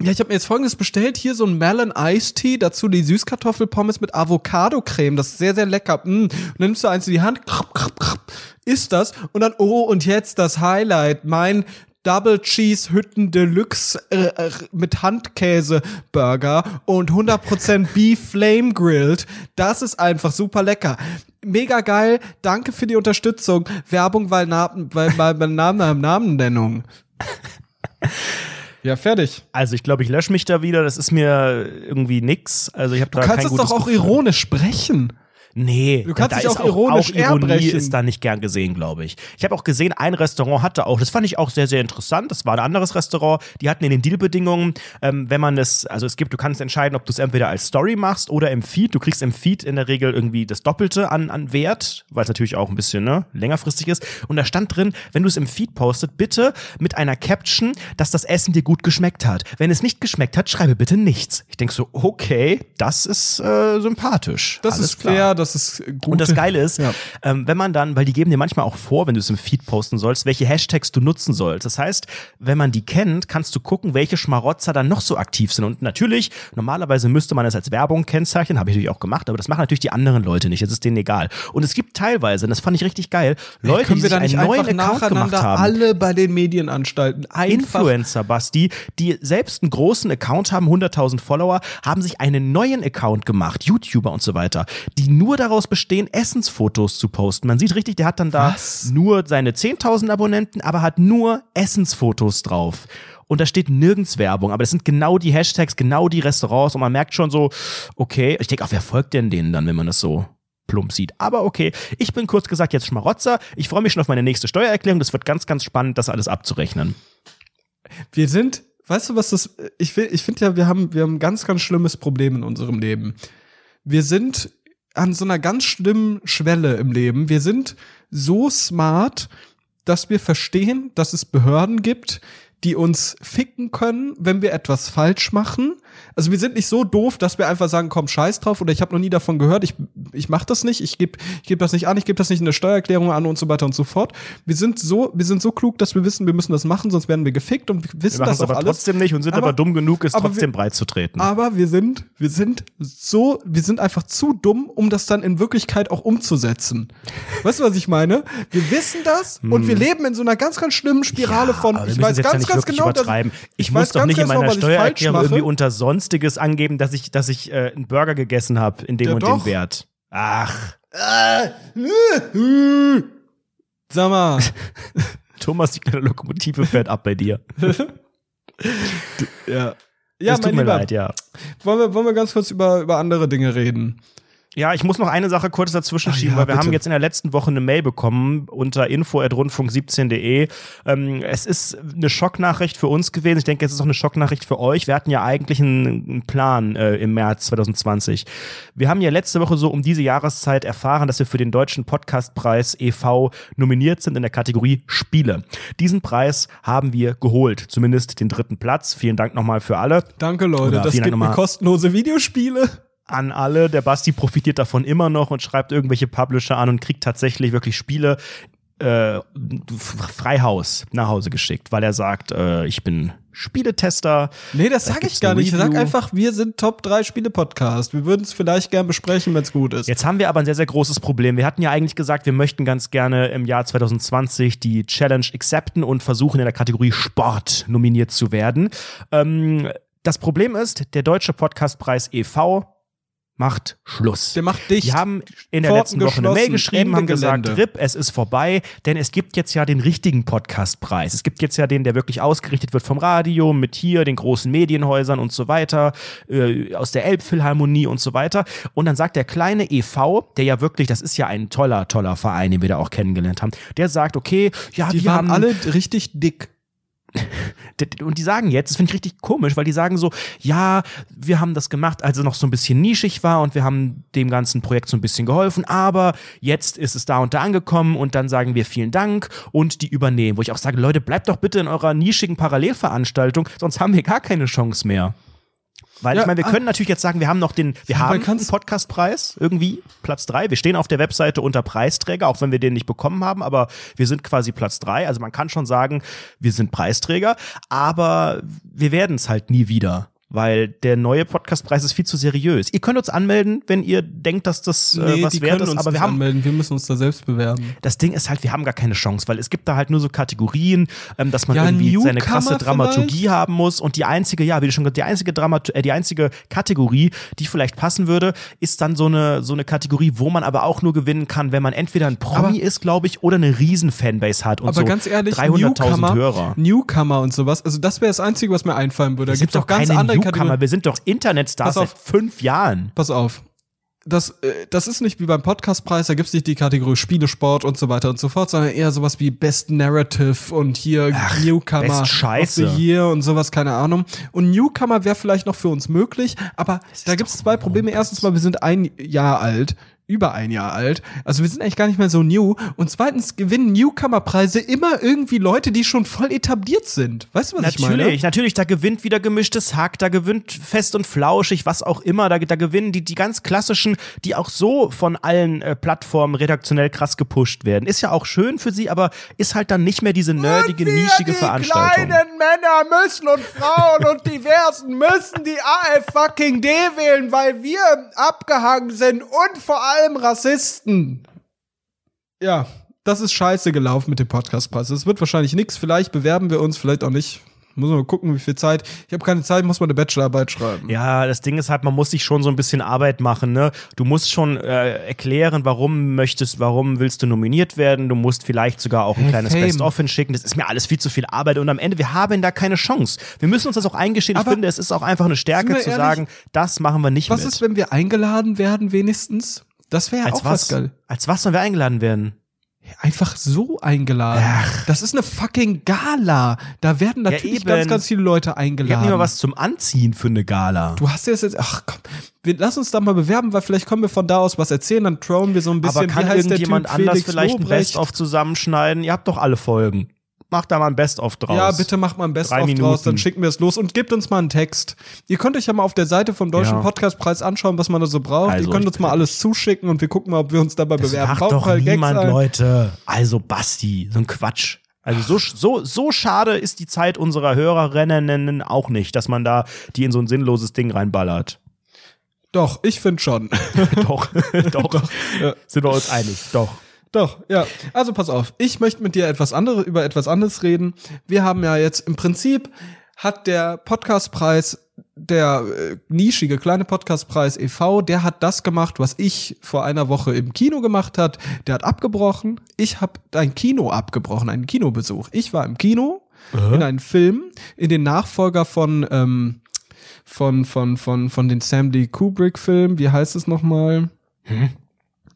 Ja, ich habe mir jetzt folgendes bestellt. Hier so ein Melon Iced Tea, dazu die Süßkartoffelpommes mit Avocado-Creme. Das ist sehr, sehr lecker. Mm. Nimmst du eins in die Hand, krab, krab, krab, isst das und dann, oh, und jetzt das Highlight, mein Double Cheese Hütten Deluxe äh, äh, mit Handkäse Burger und 100% Beef Flame Grilled. Das ist einfach super lecker. Mega geil. Danke für die Unterstützung. Werbung, weil, Namen, weil, weil, weil Namen, Namennennung. Ja, fertig. Also ich glaube, ich lösche mich da wieder. Das ist mir irgendwie nix. Also ich habe da Du kannst kein es doch auch Gefühl. ironisch sprechen. Nee, Du kannst da dich ist auch ironisch auch Ironie erbrechen. ist da nicht gern gesehen, glaube ich. Ich habe auch gesehen, ein Restaurant hatte auch, das fand ich auch sehr, sehr interessant. Das war ein anderes Restaurant. Die hatten in den Dealbedingungen, ähm, wenn man es, also es gibt, du kannst entscheiden, ob du es entweder als Story machst oder im Feed. Du kriegst im Feed in der Regel irgendwie das Doppelte an, an Wert, weil es natürlich auch ein bisschen ne, längerfristig ist. Und da stand drin, wenn du es im Feed postet, bitte mit einer Caption, dass das Essen dir gut geschmeckt hat. Wenn es nicht geschmeckt hat, schreibe bitte nichts. Ich denke so, okay, das ist äh, sympathisch. Das Alles ist klar. Fair, das ist gut. Und das Geile ist, Ja. ähm, wenn man dann, weil die geben dir manchmal auch vor, wenn du es im Feed posten sollst, welche Hashtags du nutzen sollst. Das heißt, wenn man die kennt, kannst du gucken, welche Schmarotzer dann noch so aktiv sind. Und natürlich, normalerweise müsste man es als Werbung kennzeichnen, habe ich natürlich auch gemacht, aber das machen natürlich die anderen Leute nicht. Das ist denen egal. Und es gibt teilweise, und das fand ich richtig geil, Leute, Können die sich einen neuen Account gemacht haben. alle bei den Medienanstalten einfach Influencer, Basti, die selbst einen großen Account haben, 100.000 Follower, haben sich einen neuen Account gemacht, YouTuber und so weiter, die nur daraus bestehen, Essensfotos zu posten. Man sieht richtig, der hat dann da Was? nur seine 10.000 Abonnenten, aber hat nur Essensfotos drauf. Und da steht nirgends Werbung, aber das sind genau die Hashtags, genau die Restaurants und man merkt schon so, okay, ich denke auch, wer folgt denn denen dann, wenn man das so plump sieht. Aber okay, ich bin kurz gesagt jetzt Schmarotzer. Ich freue mich schon auf meine nächste Steuererklärung. Das wird ganz, ganz spannend, das alles abzurechnen. Wir sind, weißt du, was das, ich, will- ich finde ja, wir haben, wir haben ein ganz, ganz schlimmes Problem in unserem Leben. Wir sind an so einer ganz schlimmen Schwelle im Leben. Wir sind so smart, dass wir verstehen, dass es Behörden gibt, die uns ficken können, wenn wir etwas falsch machen. Also wir sind nicht so doof, dass wir einfach sagen, komm, scheiß drauf oder ich habe noch nie davon gehört, ich, ich mache das nicht, ich gebe ich geb das nicht an, ich gebe das nicht in der Steuererklärung an und so weiter und so fort. Wir sind so, wir sind so klug, dass wir wissen, wir müssen das machen, sonst werden wir gefickt und wir wissen Wir das auch aber alles. trotzdem nicht und sind aber, Aber- dumm genug, es trotzdem wir- breit zu treten. Aber wir sind, wir sind so, wir sind einfach zu dumm, um das dann in Wirklichkeit auch umzusetzen. Weißt du, was ich meine? Wir wissen das und wir leben in so einer ganz, ganz schlimmen Spirale von, Hm. aber wir ich weiß ganz, ja ganz genau. Ich, ich muss weiß doch nicht in genau, meiner falsch Steuererklärung irgendwie unter Sonstiges angeben, dass ich, dass ich äh, einen Burger gegessen habe in dem Ja, und doch. dem Wert. Ach, Sag mal, Thomas, die kleine Lokomotive fährt ab bei dir. ja. Ja, es tut mein mir Lieber, leid, ja. wollen wir, wollen wir ganz kurz über, über andere Dinge reden? Ja, ich muss noch eine Sache kurz dazwischen Ach schieben, ja, weil wir bitte. haben jetzt in der letzten Woche eine Mail bekommen unter info.rundfunk17.de. Ähm, es ist eine Schocknachricht für uns gewesen. Ich denke, es ist auch eine Schocknachricht für euch. Wir hatten ja eigentlich einen, einen Plan äh, im März 2020. Wir haben ja letzte Woche so um diese Jahreszeit erfahren, dass wir für den Deutschen Podcastpreis e.V. nominiert sind in der Kategorie Spiele. Diesen Preis haben wir geholt, zumindest den dritten Platz. Vielen Dank nochmal für alle. Danke, Leute. Oder das gibt mir kostenlose Videospiele. An alle. Der Basti profitiert davon immer noch und schreibt irgendwelche Publisher an und kriegt tatsächlich wirklich Spiele äh, Freihaus nach Hause geschickt, weil er sagt, äh, ich bin Spieletester. Nee, das Da sag gibt's ich gar nicht. Ich sag einfach, wir sind Top 3 Spiele-Podcast. Wir würden es vielleicht gern besprechen, wenn es gut ist. Jetzt haben wir aber ein sehr, sehr großes Problem. Wir hatten ja eigentlich gesagt, wir möchten ganz gerne im Jahr 2020 die Challenge accepten und versuchen in der Kategorie Sport nominiert zu werden. Ähm, das Problem ist, der Deutsche Podcastpreis e.V. macht Schluss. Der macht dicht. Die haben in der Pforten letzten Woche eine Mail geschrieben, Ende haben gesagt, Gelände. RIP, es ist vorbei, denn es gibt jetzt ja den richtigen Podcastpreis. Es gibt jetzt ja den, der wirklich ausgerichtet wird vom Radio, mit hier den großen Medienhäusern und so weiter, äh, aus der Elbphilharmonie und so weiter. Und dann sagt der kleine e.V., der ja wirklich, das ist ja ein toller, toller Verein, den wir da auch kennengelernt haben, der sagt, okay, ja, die wir waren haben alle richtig dick. Und die sagen jetzt, das finde ich richtig komisch, weil die sagen so, ja, wir haben das gemacht, als es noch so ein bisschen nischig war und wir haben dem ganzen Projekt so ein bisschen geholfen, aber jetzt ist es da und da angekommen und dann sagen wir vielen Dank und die übernehmen. Wo ich auch sage, Leute, bleibt doch bitte in eurer nischigen Parallelveranstaltung, sonst haben wir gar keine Chance mehr. Weil Ja, ich meine, wir ah. können natürlich jetzt sagen, wir haben noch den, wir haben einen Podcastpreis irgendwie, Platz drei. Wir stehen auf der Webseite unter Preisträger, auch wenn wir den nicht bekommen haben, aber wir sind quasi Platz drei. Also man kann schon sagen, wir sind Preisträger, aber wir werden es halt nie wieder. Weil der neue Podcastpreis ist viel zu seriös. Ihr könnt uns anmelden, wenn ihr denkt, dass das äh, was die wert ist, aber wir haben anmelden. Wir müssen uns da selbst bewerben. das Ding ist halt, wir haben gar keine Chance, weil es gibt da halt nur so Kategorien, ähm, dass man Ja, irgendwie seine Newcomer krasse Dramaturgie vielleicht? haben muss und die einzige, ja, wie du schon gesagt, die einzige Dramat äh, die einzige Kategorie, die vielleicht passen würde, ist dann so eine so eine Kategorie, wo man aber auch nur gewinnen kann, wenn man entweder ein Promi Aber- ist, glaube ich, oder eine riesen Fanbase hat und Aber so ganz ehrlich, 300.000 Newcomer, Hörer. Newcomer und sowas, also das wäre das Einzige, was mir einfallen würde. Wir Da gibt doch ganz andere Newcomer, Kategorien. wir sind doch Internetstars seit fünf Jahren. Pass auf. das, äh, das ist nicht wie beim Podcastpreis, da gibt's nicht die Kategorie Spielesport und so weiter und so fort, sondern eher sowas wie Best Narrative und hier Newcomer Best of Scheiße. Year und sowas, keine Ahnung. Und Newcomer wäre vielleicht noch für uns möglich, aber da gibt's zwei Probleme. Erstens mal, wir sind ein Jahr alt. Über ein Jahr alt. Also wir sind eigentlich gar nicht mehr so new. Und zweitens gewinnen Newcomer-Preise immer irgendwie Leute, die schon voll etabliert sind. Weißt du, was ich meine? Natürlich, natürlich, da gewinnt wieder gemischtes Hack, da gewinnt fest und flauschig, was auch immer, da, da gewinnen die, die ganz klassischen, die auch so von allen äh, Plattformen redaktionell krass gepusht werden. Ist ja auch schön für sie, aber ist halt dann nicht mehr diese nerdige, nischige Veranstaltung. Männer müssen und Frauen und Diversen müssen die AfD wählen, weil wir abgehangen sind und vor allem Rassisten. Ja, das ist scheiße gelaufen mit dem Podcastpreis. Es wird wahrscheinlich nichts. Vielleicht bewerben wir uns, vielleicht auch nicht. Muss man mal gucken, wie viel Zeit. Ich habe keine Zeit, muss mal eine Bachelorarbeit schreiben. Ja, das Ding ist halt, man muss sich schon so ein bisschen Arbeit machen, ne? Du musst schon äh, erklären, warum möchtest, warum willst du nominiert werden. Du musst vielleicht sogar auch ein Hey, kleines. Best-of hinschicken. Das ist mir alles viel zu viel Arbeit und am Ende, wir haben da keine Chance. Wir müssen uns das auch eingestehen. Ich Aber finde, es ist auch einfach eine Stärke zu ehrlich, sagen, das machen wir nicht Was mit. ist, wenn wir eingeladen werden, wenigstens? Das wäre ja als auch was? was geil. Als was sollen wir eingeladen werden? Einfach so eingeladen. Das ist eine fucking Gala. Da werden natürlich eben. ganz, ganz viele Leute Ich habe eingeladen. nicht mal was zum Anziehen für eine Gala. Du hast ja jetzt, ach komm, wir, lass uns da mal bewerben, weil vielleicht können wir von da aus was erzählen, dann throwen wir so ein bisschen, Aber kann irgendjemand anders vielleicht ein Lobrecht? Best-of zusammenschneiden? Ihr habt doch alle Folgen. Macht da mal ein Best-of draus. Ja, bitte macht mal ein Best-of draus, dann schicken wir es los und gebt uns mal einen Text. Ihr könnt euch ja mal auf der Seite vom Deutschen Ja. Podcastpreis anschauen, was man da so braucht. Also, Ihr könnt uns mal alles zuschicken und wir gucken mal, ob wir uns dabei Das bewerben. macht Baut doch Gags niemand. Leute. Also Basti, so ein Quatsch. Also so, so, so schade ist die Zeit unserer Hörerinnen auch nicht, dass man da die in so ein sinnloses Ding reinballert. Doch, ich finde schon. doch, doch. ja. Sind wir uns einig, doch. Doch, ja. Also pass auf, ich möchte mit dir etwas andere, über etwas anderes reden. Wir haben ja jetzt im Prinzip hat der Podcastpreis, der äh, nischige kleine Podcastpreis e.V., der hat das gemacht, was ich vor einer Woche im Kino gemacht hat. Der hat abgebrochen. Ich habe ein Kino abgebrochen, einen Kinobesuch. Ich war im Kino in einem Film, in den Nachfolger von ähm, von von von von den Sam Lee Kubrick Filmen. Wie heißt es nochmal? Hm?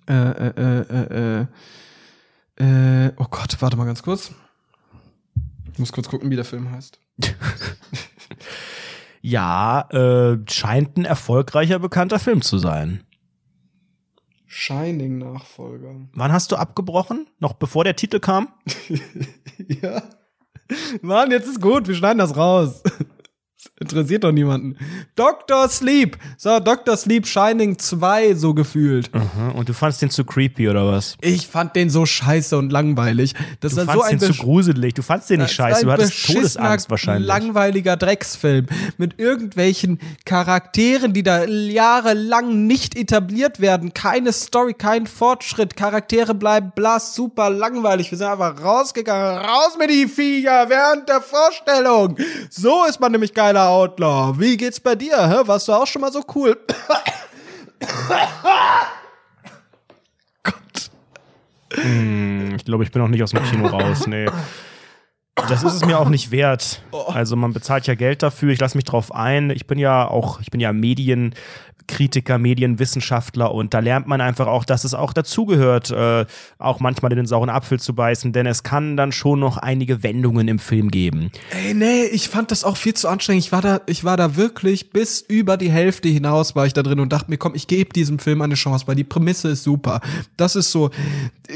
Äh, äh, äh, äh, äh, oh Gott, warte mal ganz kurz. Ich muss kurz gucken, wie der Film heißt. Ja, äh, scheint ein erfolgreicher, bekannter Film zu sein. Shining Nachfolger. Wann hast du abgebrochen? Noch bevor der Titel kam? ja. Mann, jetzt ist gut, wir schneiden das raus. Interessiert doch niemanden. Dr. Sleep. So, Dr. Sleep Shining 2, so gefühlt. Mhm. Und du fandst den zu creepy oder was? Ich fand den so scheiße und langweilig. Das Du ist fandst so ein den zu gruselig. Du fandst den nicht scheiße. ein Du hattest Todesangst wahrscheinlich. langweiliger Drecksfilm mit irgendwelchen Charakteren, die da jahrelang nicht etabliert werden. Keine Story, kein Fortschritt. Charaktere bleiben blass, super langweilig. Wir sind einfach rausgegangen. Raus mit die Viecher während der Vorstellung. So ist man nämlich geiler Outlaw. Wie geht's bei dir? Hä? Warst du auch schon mal so cool? Ich glaube, ich bin noch nicht aus dem Kino raus. Nee. Das ist es mir auch nicht wert. Also man bezahlt ja Geld dafür. Ich lasse mich drauf ein. Ich bin ja auch, ich bin ja Medienkritiker, Medienwissenschaftler und da lernt man einfach auch, dass es auch dazugehört, äh, auch manchmal in den sauren Apfel zu beißen, denn es kann dann schon noch einige Wendungen im Film geben. Ey, nee, ich fand das auch viel zu anstrengend. Ich war da, ich war da wirklich bis über die Hälfte hinaus war ich da drin und dachte mir, komm, ich gebe diesem Film eine Chance, weil die Prämisse ist super. Das ist so äh,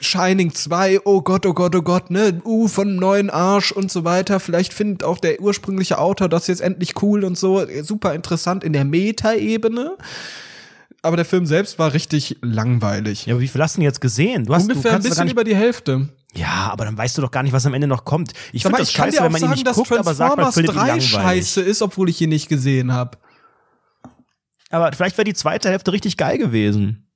Shining 2, oh Gott, oh Gott, oh Gott, ne, uh, von neuen Arsch und so weiter. Vielleicht findet auch der ursprüngliche Autor das jetzt endlich cool und so. Super interessant in der Meta-Ebene. Aber der Film selbst war richtig langweilig. Ja, aber wie viel hast du denn jetzt gesehen? Du hast du Ungefähr ein doch gar bisschen nicht, über die Hälfte. Ja, aber dann weißt du doch gar nicht, was am Ende noch kommt. Ich finde das ich kann scheiße, wenn man ihn sagen, nicht dass guckt, aber sagt, man Transformers findet ihn 3 langweilig. scheiße ist, obwohl ich ihn nicht gesehen habe. Aber vielleicht wäre die zweite Hälfte richtig geil gewesen.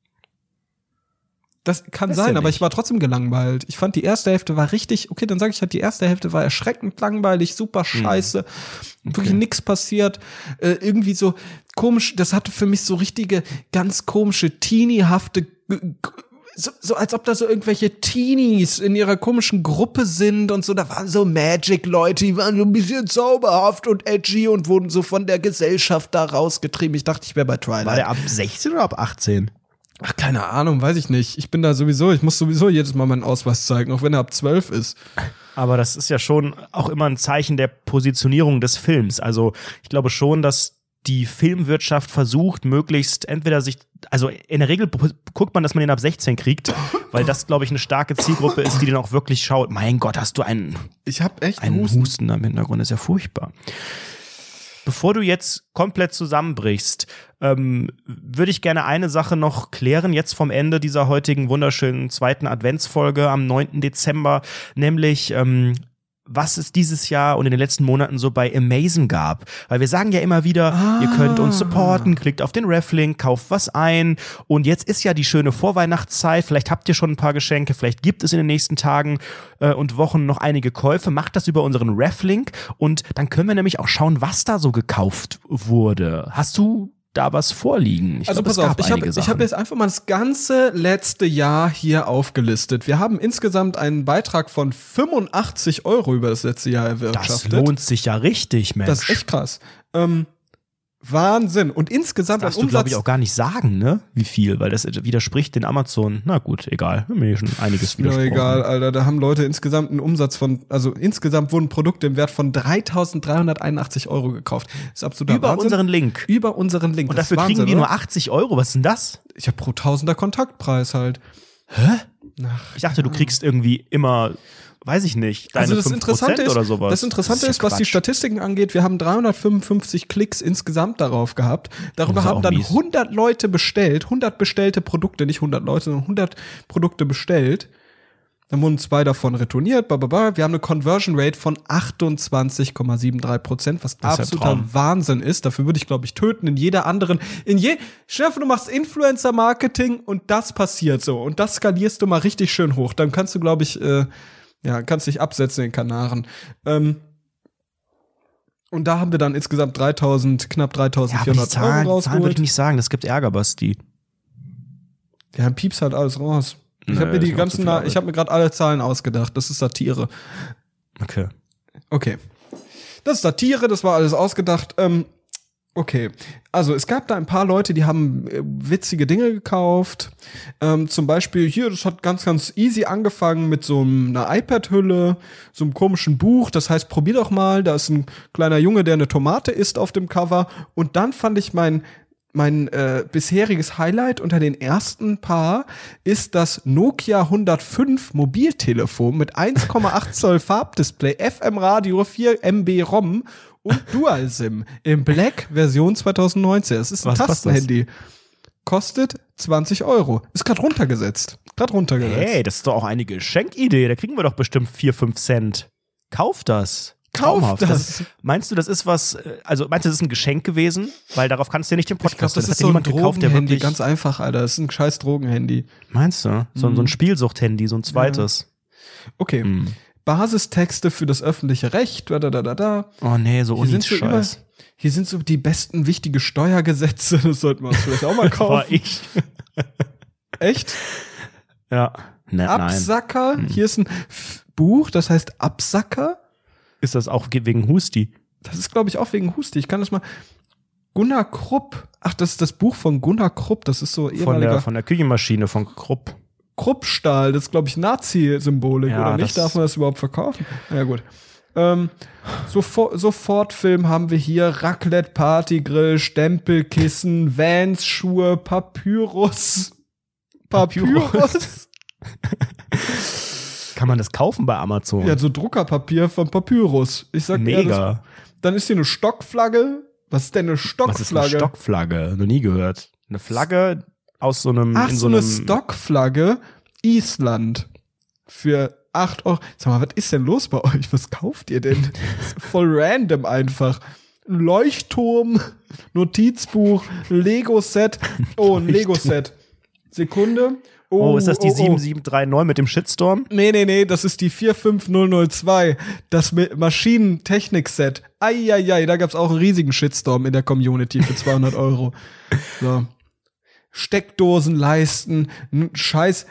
Das kann ja sein, aber ich war trotzdem gelangweilt. Ich fand die erste Hälfte war richtig, okay, dann sage ich halt, die erste Hälfte war erschreckend langweilig, super scheiße, wirklich nix passiert. Äh, irgendwie so komisch, das hatte für mich so richtige, ganz komische, teeniehafte, so, so als ob da so irgendwelche Teenies in ihrer komischen Gruppe sind und so. Da waren so Magic-Leute, die waren so ein bisschen zauberhaft und edgy und wurden so von der Gesellschaft da rausgetrieben. Ich dachte, ich wäre bei Twilight. War der ab 16 oder ab 18? Ach, keine Ahnung, weiß ich nicht. Ich bin da sowieso, ich muss sowieso jedes Mal meinen Ausweis zeigen, auch wenn er ab 12 ist. Aber das ist ja schon auch immer ein Zeichen der Positionierung des Films. Also ich glaube schon, dass die Filmwirtschaft versucht, möglichst entweder sich, also in der Regel gu- guckt man, dass man den ab 16 kriegt, weil das, glaube ich, eine starke Zielgruppe ist, die den auch wirklich schaut. Mein Gott, hast du einen, Ich habe echt einen Husten. Husten. am Hintergrund, ist ja furchtbar. Bevor du jetzt komplett zusammenbrichst, ähm, würde ich gerne eine Sache noch klären, jetzt vom Ende dieser heutigen wunderschönen zweiten Adventsfolge am 9. Dezember, nämlich ähm, was es dieses Jahr und in den letzten Monaten so bei Amazon gab. Weil wir sagen ja immer wieder, ihr könnt uns supporten, klickt auf den Reflink, kauft was ein. Und jetzt ist ja die schöne Vorweihnachtszeit. Vielleicht habt ihr schon ein paar Geschenke, vielleicht gibt es in den nächsten Tagen äh, und Wochen noch einige Käufe. Macht das über unseren Reflink und dann können wir nämlich auch schauen, was da so gekauft wurde. Hast du da was vorliegen? Ich Also glaub, es pass auf, ich habe hab jetzt einfach mal das ganze letzte Jahr hier aufgelistet. Wir haben insgesamt einen Beitrag von 85 Euro über das letzte Jahr das erwirtschaftet. lohnt sich ja richtig, Mensch. Das ist echt krass. Ähm, Wahnsinn. Und insgesamt darfst an du, glaube Umsatz. ich, auch gar nicht sagen, ne? Wie viel, weil das widerspricht den Amazon. Na gut, egal. Haben wir hier schon einiges Na widersprochen. egal, Alter. Da haben Leute insgesamt einen Umsatz von, also insgesamt wurden Produkte im Wert von 3.381 Euro gekauft. Das ist absoluter Über Wahnsinn. unseren Link. über unseren Link. Und Das dafür kriegen Wahnsinn, die oder? nur 80 Euro. Was ist denn das? Ich habe pro Tausender Kontaktpreis halt. Ich dachte, du kriegst irgendwie immer, weiß ich nicht, also das 5% Interessante ist, oder sowas. das Interessante ja ist, was die. Statistiken angeht, wir haben 355 Klicks insgesamt darauf gehabt. Darüber Das ist haben dann mies. 100 Leute bestellt, 100 bestellte Produkte, nicht 100 Leute, sondern 100 Produkte bestellt. Dann wurden zwei davon retourniert, bla, bla, bla. Wir haben eine Conversion Rate von 28,73 Prozent, was ist absoluter. Wahnsinn ist. Dafür würde ich, glaube ich, töten in jeder anderen, in je, vor, du machst Influencer-Marketing und das passiert so. Und das skalierst du mal richtig schön hoch. Dann kannst du, glaube ich, äh, ja, kannst dich absetzen in Kanaren. Ähm, und da haben wir dann insgesamt 3000, knapp ja, aber die 3400 Zahlen, Euro Zahlen würde rausgeholt. ich nicht sagen. Das gibt Ärger, Basti. Ja, piepst halt alles raus. Ich habe mir die ganzen, ich habe mir gerade alle Zahlen ausgedacht. Das ist Satire. Okay. Okay. Das ist Satire, das war alles ausgedacht. Ähm, okay. Also es gab da ein paar Leute, die haben äh, witzige Dinge gekauft. Ähm, zum Beispiel hier, das hat ganz, ganz easy angefangen mit so einer iPad-Hülle, so einem komischen Buch. Das heißt, probier doch mal. Da ist ein kleiner Junge, der eine Tomate isst auf dem Cover. Und dann fand ich mein mein äh, bisheriges Highlight unter den ersten paar ist das Nokia 105 Mobiltelefon mit 1,8 Zoll Farbdisplay, FM-Radio, 4 MB ROM und Dual-SIM im Black Version 2019. Es ist ein Was das? Tastenhandy. Kostet 20 Euro. Ist gerade runtergesetzt. Gerade runtergesetzt. Hey, das ist doch auch eine Geschenkidee. Da kriegen wir doch bestimmt 4, 5 Cent. Kauf das. Kauf Traumhaft. das. Meinst du, das ist was, äh, also meinst du, das ist ein Geschenk gewesen? Weil darauf kannst du ja nicht den Ich glaube, Podcast das das ist hat so ja ein niemand gekauft, der wirklich. Ganz einfach, Alter. Das ist ein scheiß Drogenhandy. Meinst du? So, Mhm. so ein Spielsucht-Handy, so ein zweites. Okay. Mhm. Basistexte für das öffentliche Recht. Da, da, da, da. Oh nee, so Unis-Scheiß. hier sind so die besten wichtige Steuergesetze. Das sollten wir uns vielleicht auch mal War kaufen. ich. Echt? Ja. Ne, nein. Absacker. Hier ist ein Buch, das heißt Absacker. Ist das auch ge- wegen Husti? Das ist, glaube ich, auch wegen Husti. Ich kann das mal. Gunnar Krupp. Ach, das ist das Buch von Gunnar Krupp. Das ist so Von ehemaliger der, von der Küchenmaschine von Krupp. Kruppstahl. Das ist, glaube ich, Nazi-Symbolik, Ja, oder nicht? das- Darf man das überhaupt verkaufen? Ja, gut. Ähm, Sofort, Sofortfilm haben wir hier Raclette, Partygrill, Stempelkissen, Vans, Schuhe, Papyrus. Papyrus. Kann man das kaufen bei Amazon? ja, so Druckerpapier von Papyrus. Ich sag eher, das, Mega. dann ist hier eine Stockflagge. Was ist denn eine Was ist Stockflagge? eine Stockflagge? Noch nie gehört. Eine Flagge aus so einem. Ach, in so so eine Stockflagge Island. Für 8 Euro. Sag mal, was ist denn los bei euch? Was kauft ihr denn? Voll random einfach. Ein Leuchtturm, Notizbuch, Lego-Set. Oh, ein Lego-Set. Sekunde. Oh, ist das die oh, oh. 7739 mit dem Shitstorm? Nee, nee, nee, das ist die 45002. Das Maschinentechnik-Set. Eieiei, da gab's auch einen riesigen Shitstorm in der Community für 200 Euro. So. Steckdosenleisten, Scheiß.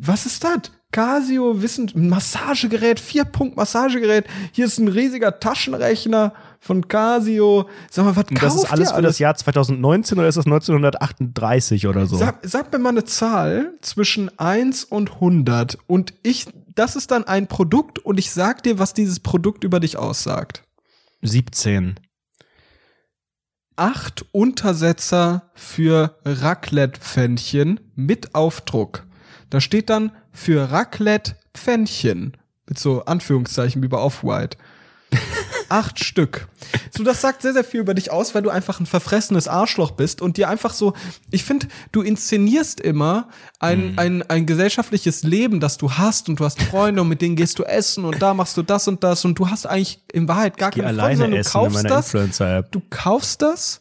Was ist das? Casio, Wissen, Massagegerät, Vier-Punkt Massagegerät. Hier ist ein riesiger Taschenrechner von Casio. Sag mal, was Und das ist kauft alles ihr für das Jahr 2019 oder ist das 1938 oder so? Sag, sag mir mal eine Zahl zwischen 1 und 100 und ich, das ist dann ein Produkt und ich sag dir, was dieses Produkt über dich aussagt. 17. Acht Untersetzer für Raclette-Pfännchen mit Aufdruck. Da steht dann für Raclette-Pfännchen mit so Anführungszeichen wie bei Off-White. Acht Stück. So, das sagt sehr, sehr viel über dich aus, weil du einfach ein verfressenes Arschloch bist und dir einfach so, ich finde, du inszenierst immer ein, ein, ein gesellschaftliches Leben, das du hast und du hast Freunde und mit denen gehst du essen und da machst du das und das und du hast eigentlich in Wahrheit gar keine Freunde, sondern du kaufst das, du kaufst das,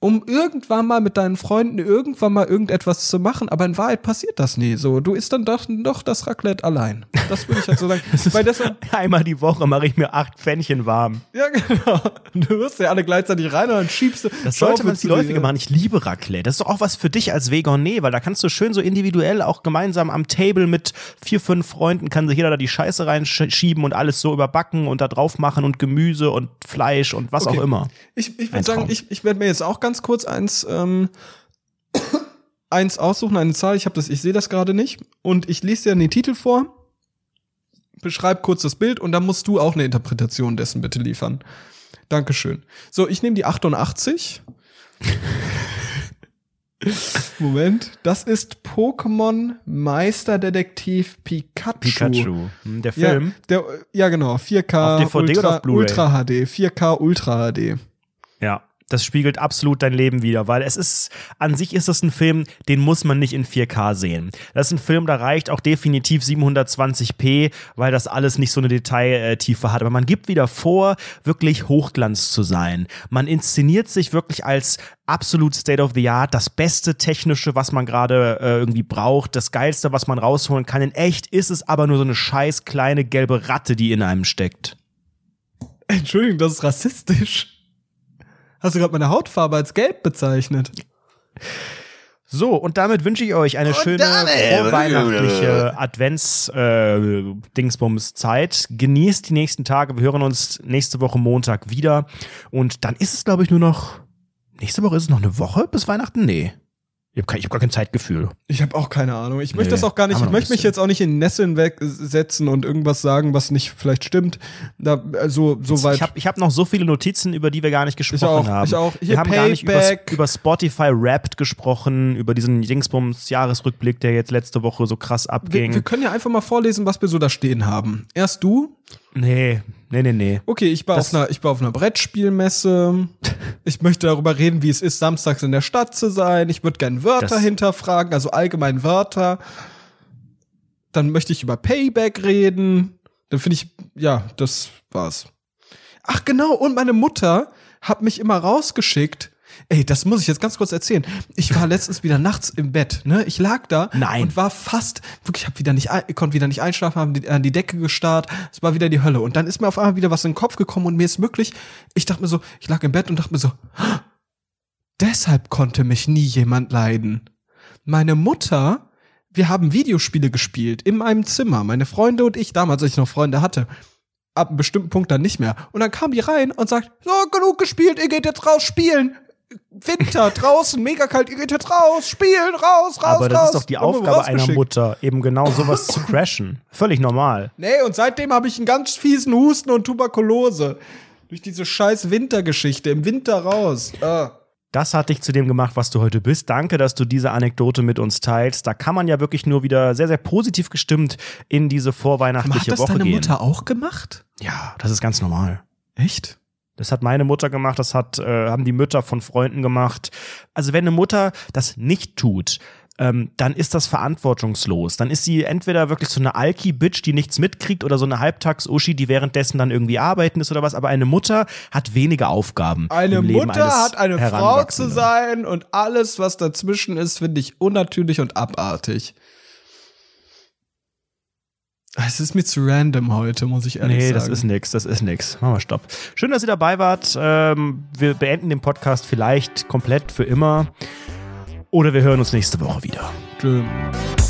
um irgendwann mal mit deinen Freunden irgendwann mal irgendetwas zu machen, aber in Wahrheit passiert das nie. So, du isst dann doch, doch das Raclette allein. Das würde ich halt so sagen. Weil das, Einmal die Woche mache ich mir acht Pfännchen warm. ja, genau. Du wirst ja alle gleichzeitig rein und dann schiebst du. Das sollte man die- häufiger machen. Ich liebe Raclette. Das ist doch auch was für dich als Vegané, weil da kannst du schön so individuell auch gemeinsam am Table mit vier, fünf Freunden kann sich jeder da die Scheiße reinschieben und alles so überbacken und da drauf machen und Gemüse und Fleisch und was Okay. auch immer. Ich, ich würde sagen, ich, ich werde mir jetzt auch ganz kurz eins, ähm, eins aussuchen, eine Zahl. Ich habe das, ich sehe das gerade nicht. Und ich lese dir den Titel vor, beschreib kurz das Bild und dann musst du auch eine Interpretation dessen bitte liefern. Dankeschön. So, ich nehme die 88. Moment, das ist Pokémon Meisterdetektiv Pikachu. Pikachu. Hm, Der Ja, Film. der, ja, genau. 4K Auf DVD Ultra? Ultra HD. 4K Ultra HD. Ja. Das spiegelt absolut dein Leben wider, weil es ist, an sich ist das ein Film, den muss man nicht in 4K sehen. Das ist ein Film, da reicht auch definitiv 720p, weil das alles nicht so eine Detailtiefe hat. Aber man gibt wieder vor, wirklich Hochglanz zu sein. Man inszeniert sich wirklich als absolut State of the Art, das beste technische, was man gerade äh, irgendwie braucht, das geilste, was man rausholen kann. In echt ist es aber nur so eine scheiß kleine gelbe Ratte, die in einem steckt. Entschuldigung, das ist rassistisch. Hast du gerade meine Hautfarbe als gelb bezeichnet? So, und damit wünsche ich euch eine schöne vorweihnachtliche Advents-Dingsbums-Zeit. Genießt die nächsten Tage. Wir hören uns nächste Woche Montag wieder. Und dann ist es, glaube ich, nur noch. Nächste Woche ist es noch eine Woche bis Weihnachten? Nee. Ich habe ich hab gar kein Zeitgefühl. Ich habe auch keine Ahnung. Ich möchte Nee, das auch gar nicht. wir Ich möchte mich jetzt auch nicht in Nesseln wegsetzen und irgendwas sagen, was nicht vielleicht stimmt. Da, also, so weit. Ich habe ich hab noch so viele Notizen, über die wir gar nicht gesprochen auch, haben. ich auch. Hier wir haben gar nicht über, über Spotify Wrapped gesprochen, über diesen Dingsbums-Jahresrückblick, der jetzt letzte Woche so krass wir, abging. wir können ja einfach mal vorlesen, was wir so da stehen haben. Erst du. nee, nee, nee, nee. Okay, ich war, Das- auf einer, ich war auf einer Brettspielmesse. Ich möchte darüber reden, wie es ist, samstags in der Stadt zu sein. Ich würde gerne Wörter Das- hinterfragen, also allgemein Wörter. Dann möchte ich über Payback reden. Dann finde ich, ja, das war's. Ach genau, und meine Mutter hat mich immer rausgeschickt. Ey, das muss ich jetzt ganz kurz erzählen. Ich war letztens wieder nachts im Bett, ne? Ich lag da Nein. und war fast, wirklich, ich hab wieder nicht, konnte wieder nicht einschlafen, habe an die Decke gestarrt. Es war wieder die Hölle. Und dann ist mir auf einmal wieder was in den Kopf gekommen und mir ist wirklich, ich dachte mir so, ich lag im Bett und dachte mir so, "Ah, deshalb konnte mich nie jemand leiden. Meine Mutter, wir haben Videospiele gespielt in meinem Zimmer, meine Freunde und ich, damals, als ich noch Freunde hatte. Ab einem bestimmten Punkt dann nicht mehr. Und dann kam die rein und sagt, so, genug gespielt, ihr geht jetzt raus spielen. Winter, draußen, mega kalt, ihr geht jetzt raus, spielen, raus, raus, Aber das raus. ist doch die Aufgabe einer. Mutter, eben genau sowas zu crashen. Völlig normal. Nee, und seitdem habe ich einen ganz fiesen Husten und Tuberkulose. Durch diese scheiß Wintergeschichte, im Winter raus. Ah. Das hat dich zu dem gemacht, was du heute bist. Danke, dass du diese Anekdote mit uns teilst. Da kann man ja wirklich nur wieder sehr, sehr positiv gestimmt in diese Hat vorweihnachtliche das Woche deine gehen. Mutter auch gemacht? Ja, das ist ganz normal. Echt? Das hat meine Mutter gemacht, das hat, äh, haben die Mütter von Freunden gemacht. Also wenn eine Mutter das nicht tut, ähm, dann ist das verantwortungslos. Dann ist sie entweder wirklich so eine Alki-Bitch, die nichts mitkriegt, oder so eine Halbtags-Uschi, die währenddessen dann irgendwie arbeiten ist oder was. Aber eine Mutter hat wenige Aufgaben. Eine im Leben Mutter hat eine Frau zu sein und alles, was dazwischen ist, finde ich unnatürlich und abartig. Es ist mir zu random heute, muss ich ehrlich Nee, sagen. das ist nix, das ist nix. Machen wir Stopp. Schön, dass ihr dabei wart. Ähm, wir beenden den Podcast vielleicht komplett für immer. oder wir hören uns nächste Woche wieder. Tschüss.